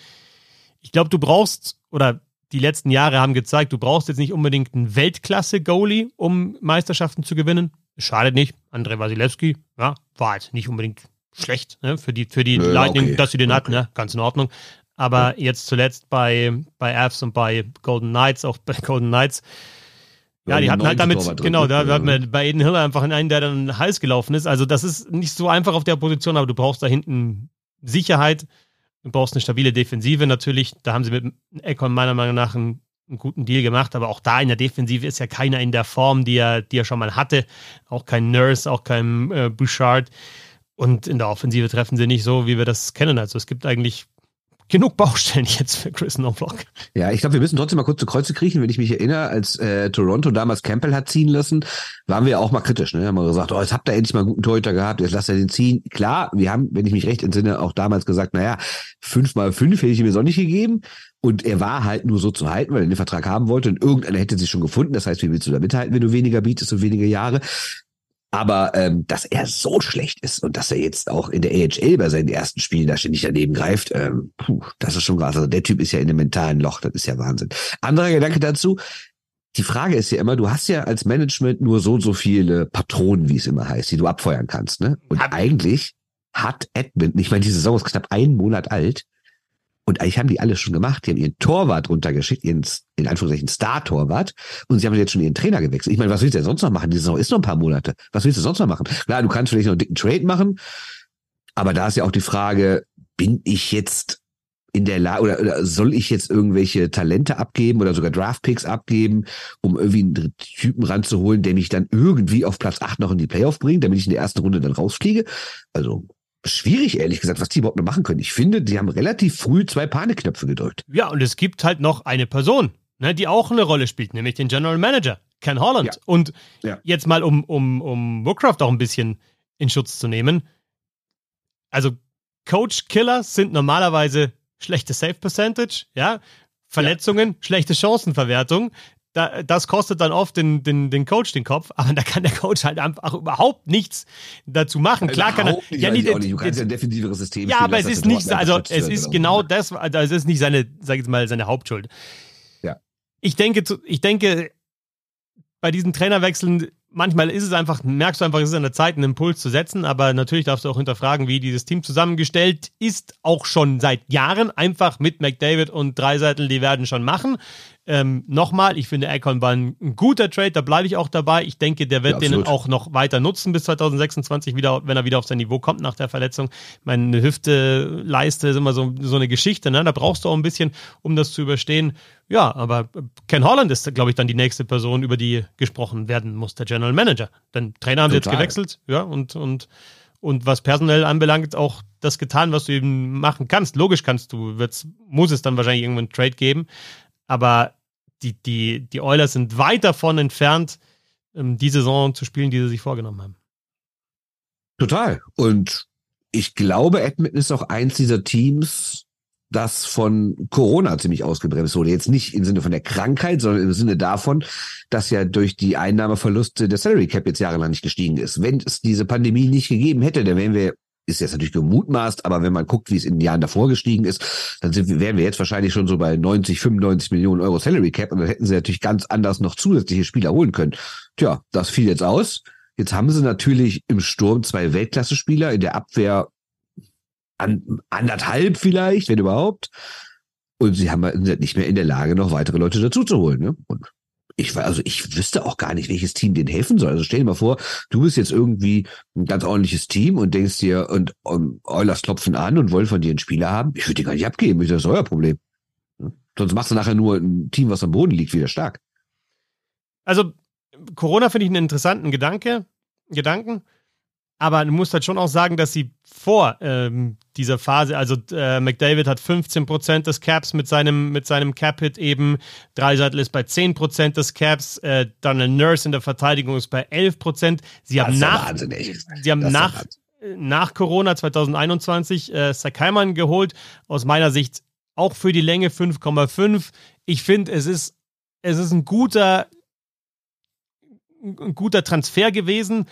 ich glaube, du brauchst, oder die letzten Jahre haben gezeigt, du brauchst jetzt nicht unbedingt einen Weltklasse-Goalie, um Meisterschaften zu gewinnen. Schadet nicht. Andrei Wasilewski, ja, war halt nicht unbedingt schlecht ne? für die, für die Nö, Lightning, okay. dass sie den okay. hatten, ne? ganz in Ordnung. Aber ja. jetzt zuletzt bei, bei Avs und bei Golden Knights, auch bei (laughs) Golden Knights, ja, die hatten halt damit, genau, da hat man bei Eden Hill einfach einen, der dann Hals gelaufen ist. Also das ist nicht so einfach auf der Position, aber du brauchst da hinten Sicherheit. Du brauchst eine stabile Defensive natürlich. Da haben sie mit Econ meiner Meinung nach einen, einen, guten Deal gemacht, aber auch da in der Defensive ist ja keiner in der Form, die er, die er schon mal hatte. Auch kein Nurse, auch kein äh, Bouchard. Und in der Offensive treffen sie nicht so, wie wir das kennen. Also es gibt eigentlich genug Baustellen jetzt für Chris Knobloch. Ja, ich glaube, wir müssen trotzdem mal kurz zu Kreuze kriechen. Wenn ich mich erinnere, als äh, Toronto damals Campbell hat ziehen lassen, waren wir auch mal kritisch. Ne? Haben wir gesagt, oh, jetzt habt ihr endlich mal einen guten Torhüter gehabt, jetzt lasst ihr den ziehen. Klar, wir haben, wenn ich mich recht entsinne, auch damals gesagt, naja, fünf mal fünf hätte ich ihm jetzt auch nicht gegeben. Und er war halt nur so zu halten, weil er den Vertrag haben wollte und irgendeiner hätte sich schon gefunden. Das heißt, wie willst du da mithalten, wenn du weniger bietest und weniger Jahre? Aber ähm, dass er so schlecht ist und dass er jetzt auch in der AHL bei seinen ersten Spielen da ständig daneben greift, ähm, puh, das ist schon krass. Also der Typ ist ja in einem mentalen Loch, das ist ja Wahnsinn. Anderer Gedanke dazu, die Frage ist ja immer, du hast ja als Management nur so und so viele Patronen, wie es immer heißt, die du abfeuern kannst. Ne? Und Hab eigentlich hat Edmund, ich meine, die Saison ist knapp einen Monat alt, und eigentlich haben die alle schon gemacht. Die haben ihren Torwart runtergeschickt, ihren, in Anführungszeichen, Star-Torwart. Und sie haben jetzt schon ihren Trainer gewechselt. Ich meine, was willst du denn sonst noch machen? Die Saison ist noch ein paar Monate. Was willst du sonst noch machen? Klar, du kannst vielleicht noch einen dicken Trade machen. Aber da ist ja auch die Frage, bin ich jetzt in der Lage, oder, oder soll ich jetzt irgendwelche Talente abgeben oder sogar Draftpicks abgeben, um irgendwie einen Typen ranzuholen, der mich dann irgendwie auf Platz 8 noch in die Playoff bringt, damit ich in der ersten Runde dann rausfliege? Also schwierig, ehrlich gesagt, was die überhaupt noch machen können. Ich finde, die haben relativ früh zwei Panikknöpfe gedrückt. Ja, und es gibt halt noch eine Person, ne, die auch eine Rolle spielt, nämlich den General Manager, Ken Holland. Ja. Und ja. jetzt mal, um, um, um Woodcraft auch ein bisschen in Schutz zu nehmen. Also, Coach-Killer sind normalerweise schlechte Save-Percentage, ja, Verletzungen, ja. schlechte Chancenverwertung da, das kostet dann oft den, den, den Coach den Kopf, aber da kann der Coach halt einfach überhaupt nichts dazu machen. Klar kann er. Nicht, ja, nicht, du kannst ja ein defensiveres System Ja, spielen, aber es ist nicht, also es ist genau das, also es ist nicht seine, sag ich jetzt mal, seine Hauptschuld. Ja. Ich denke, ich denke, bei diesen Trainerwechseln, manchmal ist es einfach, merkst du einfach, es ist an der Zeit, einen Impuls zu setzen, aber natürlich darfst du auch hinterfragen, wie dieses Team zusammengestellt ist, auch schon seit Jahren, einfach mit McDavid und Dreiseitel, die werden schon machen. Ähm, Nochmal, ich finde Econ war ein, guter Trade, da bleibe ich auch dabei. Ich denke, der wird ja, den auch noch weiter nutzen bis 2026, wieder, wenn er wieder auf sein Niveau kommt nach der Verletzung. Meine Hüfte, Leiste ist immer so, so eine Geschichte, ne? Da brauchst du auch ein bisschen, um das zu überstehen. Ja, aber Ken Holland ist, glaube ich, dann die nächste Person, über die gesprochen werden muss, der General Manager. Denn Trainer haben Total. sie jetzt gewechselt, ja, und, und, und was personell anbelangt, auch das getan, was du eben machen kannst. Logisch kannst du, wird's, muss es dann wahrscheinlich irgendwann einen Trade geben. Aber die, die, die Oilers sind weit davon entfernt, ähm, die Saison zu spielen, die sie sich vorgenommen haben. Total. Und ich glaube, Edmonton ist auch eins dieser Teams, das von Corona ziemlich ausgebremst wurde. Jetzt nicht im Sinne von der Krankheit, sondern im Sinne davon, dass ja durch die Einnahmeverluste der Salary Cap jetzt jahrelang nicht gestiegen ist. Wenn es diese Pandemie nicht gegeben hätte, dann wären wir ist jetzt natürlich gemutmaßt, aber wenn man guckt, wie es in den Jahren davor gestiegen ist, dann sind, wären wir jetzt wahrscheinlich schon so bei 90, 95 Millionen Euro Salary Cap und dann hätten sie natürlich ganz anders noch zusätzliche Spieler holen können. Tja, das fiel jetzt aus. Jetzt haben sie natürlich im Sturm zwei Weltklasse-Spieler, in der Abwehr an, anderthalb vielleicht, wenn überhaupt. Und sie haben halt nicht mehr in der Lage, noch weitere Leute dazu zu holen. Ne? Und ich also ich wüsste auch gar nicht, welches Team denen helfen soll. Also stell dir mal vor, du bist jetzt irgendwie ein ganz ordentliches Team und denkst dir, und um, Eulers klopfen an und wollen von dir einen Spieler haben. Ich würde die gar nicht abgeben, das ist euer Problem. Sonst machst du nachher nur ein Team, was am Boden liegt, wieder stark. Also Corona finde ich einen interessanten Gedanke, Gedanken. Aber du musst halt schon auch sagen, dass sie vor ähm, dieser Phase, also äh, McDavid hat 15% des Caps mit seinem, mit seinem Cap-Hit eben, Dreiseitel ist bei 10% des Caps, äh, dann ein Nurse in der Verteidigung ist bei 11%. Sie haben nach, sie haben nach, nach Corona 2021 äh, Sakaiman geholt. Aus meiner Sicht auch für die Länge 5,5. Ich finde, es ist, es ist ein guter, ein guter Transfer gewesen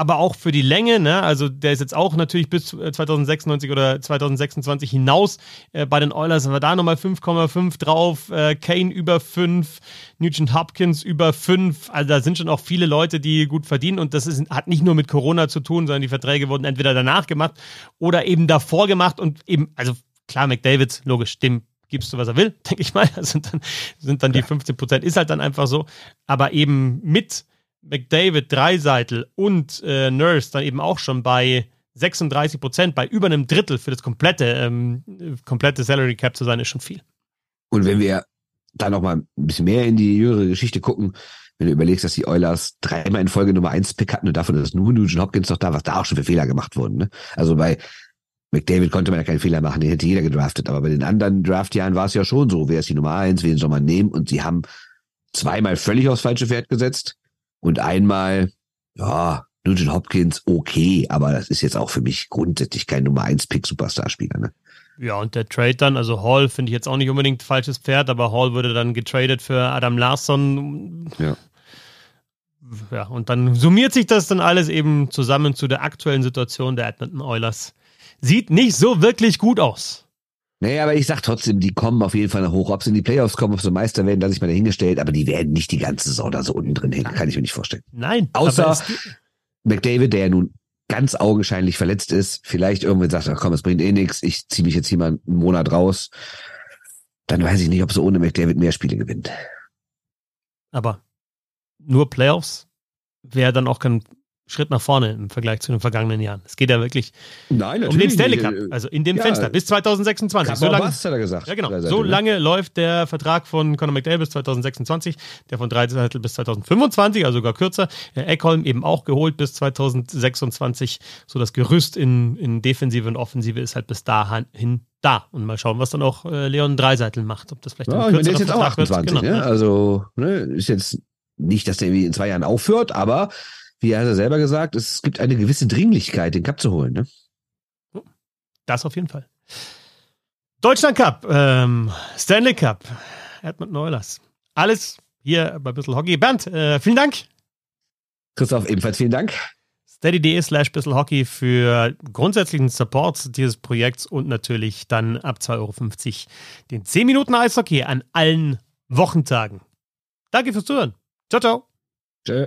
aber auch für die Länge, ne? also der ist jetzt auch natürlich bis 2096 äh, oder 2026 hinaus. Äh, bei den Oilers, haben wir da nochmal 5,5 drauf, äh, Kane über 5, Nugent Hopkins über 5, also da sind schon auch viele Leute, die gut verdienen. Und das ist, hat nicht nur mit Corona zu tun, sondern die Verträge wurden entweder danach gemacht oder eben davor gemacht. Und eben, also klar, McDavid, logisch, dem gibst du, was er will, (laughs) denke ich mal, das sind dann, sind dann die 15 Prozent, ist halt dann einfach so, aber eben mit McDavid, Dreiseitel und äh, Nurse dann eben auch schon bei 36 Prozent, bei über einem Drittel für das komplette, ähm, komplette Salary Cap zu sein, ist schon viel. Und wenn wir da nochmal ein bisschen mehr in die jüngere Geschichte gucken, wenn du überlegst, dass die Oilers dreimal in Folge Nummer eins Pick hatten und davon ist nur Nugent Hopkins noch da, was da auch schon für Fehler gemacht wurden. Ne? Also bei McDavid konnte man ja keinen Fehler machen, den hätte jeder gedraftet. Aber bei den anderen Draftjahren war es ja schon so, wer ist die Nummer eins, wen soll man nehmen? Und sie haben zweimal völlig aufs falsche Pferd gesetzt und einmal, ja, Nugent Hopkins okay, aber das ist jetzt auch für mich grundsätzlich kein Nummer eins Pick Superstar-Spieler. Ne? Ja, und der Trade dann, also Hall finde ich jetzt auch nicht unbedingt falsches Pferd, aber Hall wurde dann getradet für Adam Larsson. Ja. Ja, und dann summiert sich das dann alles eben zusammen zu der aktuellen Situation der Edmonton Oilers. Sieht nicht so wirklich gut aus. Nee, aber ich sag trotzdem, die kommen auf jeden Fall nach hoch. Ob sie in die Playoffs kommen, ob sie Meister werden, lasse ich mal dahingestellt, aber die werden nicht die ganze Saison da so unten drin hängen, kann ich mir nicht vorstellen. Nein. Außer McDavid, der ja nun ganz augenscheinlich verletzt ist, vielleicht irgendwann sagt, ach komm, es bringt eh nichts, ich ziehe mich jetzt hier mal einen Monat raus, dann weiß ich nicht, ob sie ohne McDavid mehr Spiele gewinnt. Aber nur Playoffs wäre dann auch kein Schritt nach vorne im Vergleich zu den vergangenen Jahren. Es geht ja wirklich Nein, um den Stanley Cup, also in dem Ja. Fenster bis 2026. So lange, hat er gesagt. ja, genau. So ne? lange läuft der Vertrag von Conor McDavid bis 2026, der von Dreisettel bis 2025, also sogar kürzer. Eckholm eben auch geholt bis 2026. So das Gerüst in, in Defensive und Offensive ist halt bis dahin da. Und mal schauen, was dann auch äh, Leon Dreiseitel macht. Ob das vielleicht Ja, ein kürzerer ist jetzt auch Vertrag wird. 28, Genau, ne? Also, ne, ist jetzt nicht, dass der irgendwie in zwei Jahren aufhört, aber wie er er selber gesagt, es gibt eine gewisse Dringlichkeit, den Cup zu holen, ne? Das auf jeden Fall. Deutschland Cup, ähm, Stanley Cup, Edmund Neulers. Alles hier bei Bissl Hockey. Bernd, äh, vielen Dank. Christoph, ebenfalls vielen Dank. steady.de slash Bissl Hockey für grundsätzlichen Support dieses Projekts und natürlich dann ab 2,50 Euro den 10 Minuten Eishockey an allen Wochentagen. Danke fürs Zuhören. Ciao, ciao. Tschö.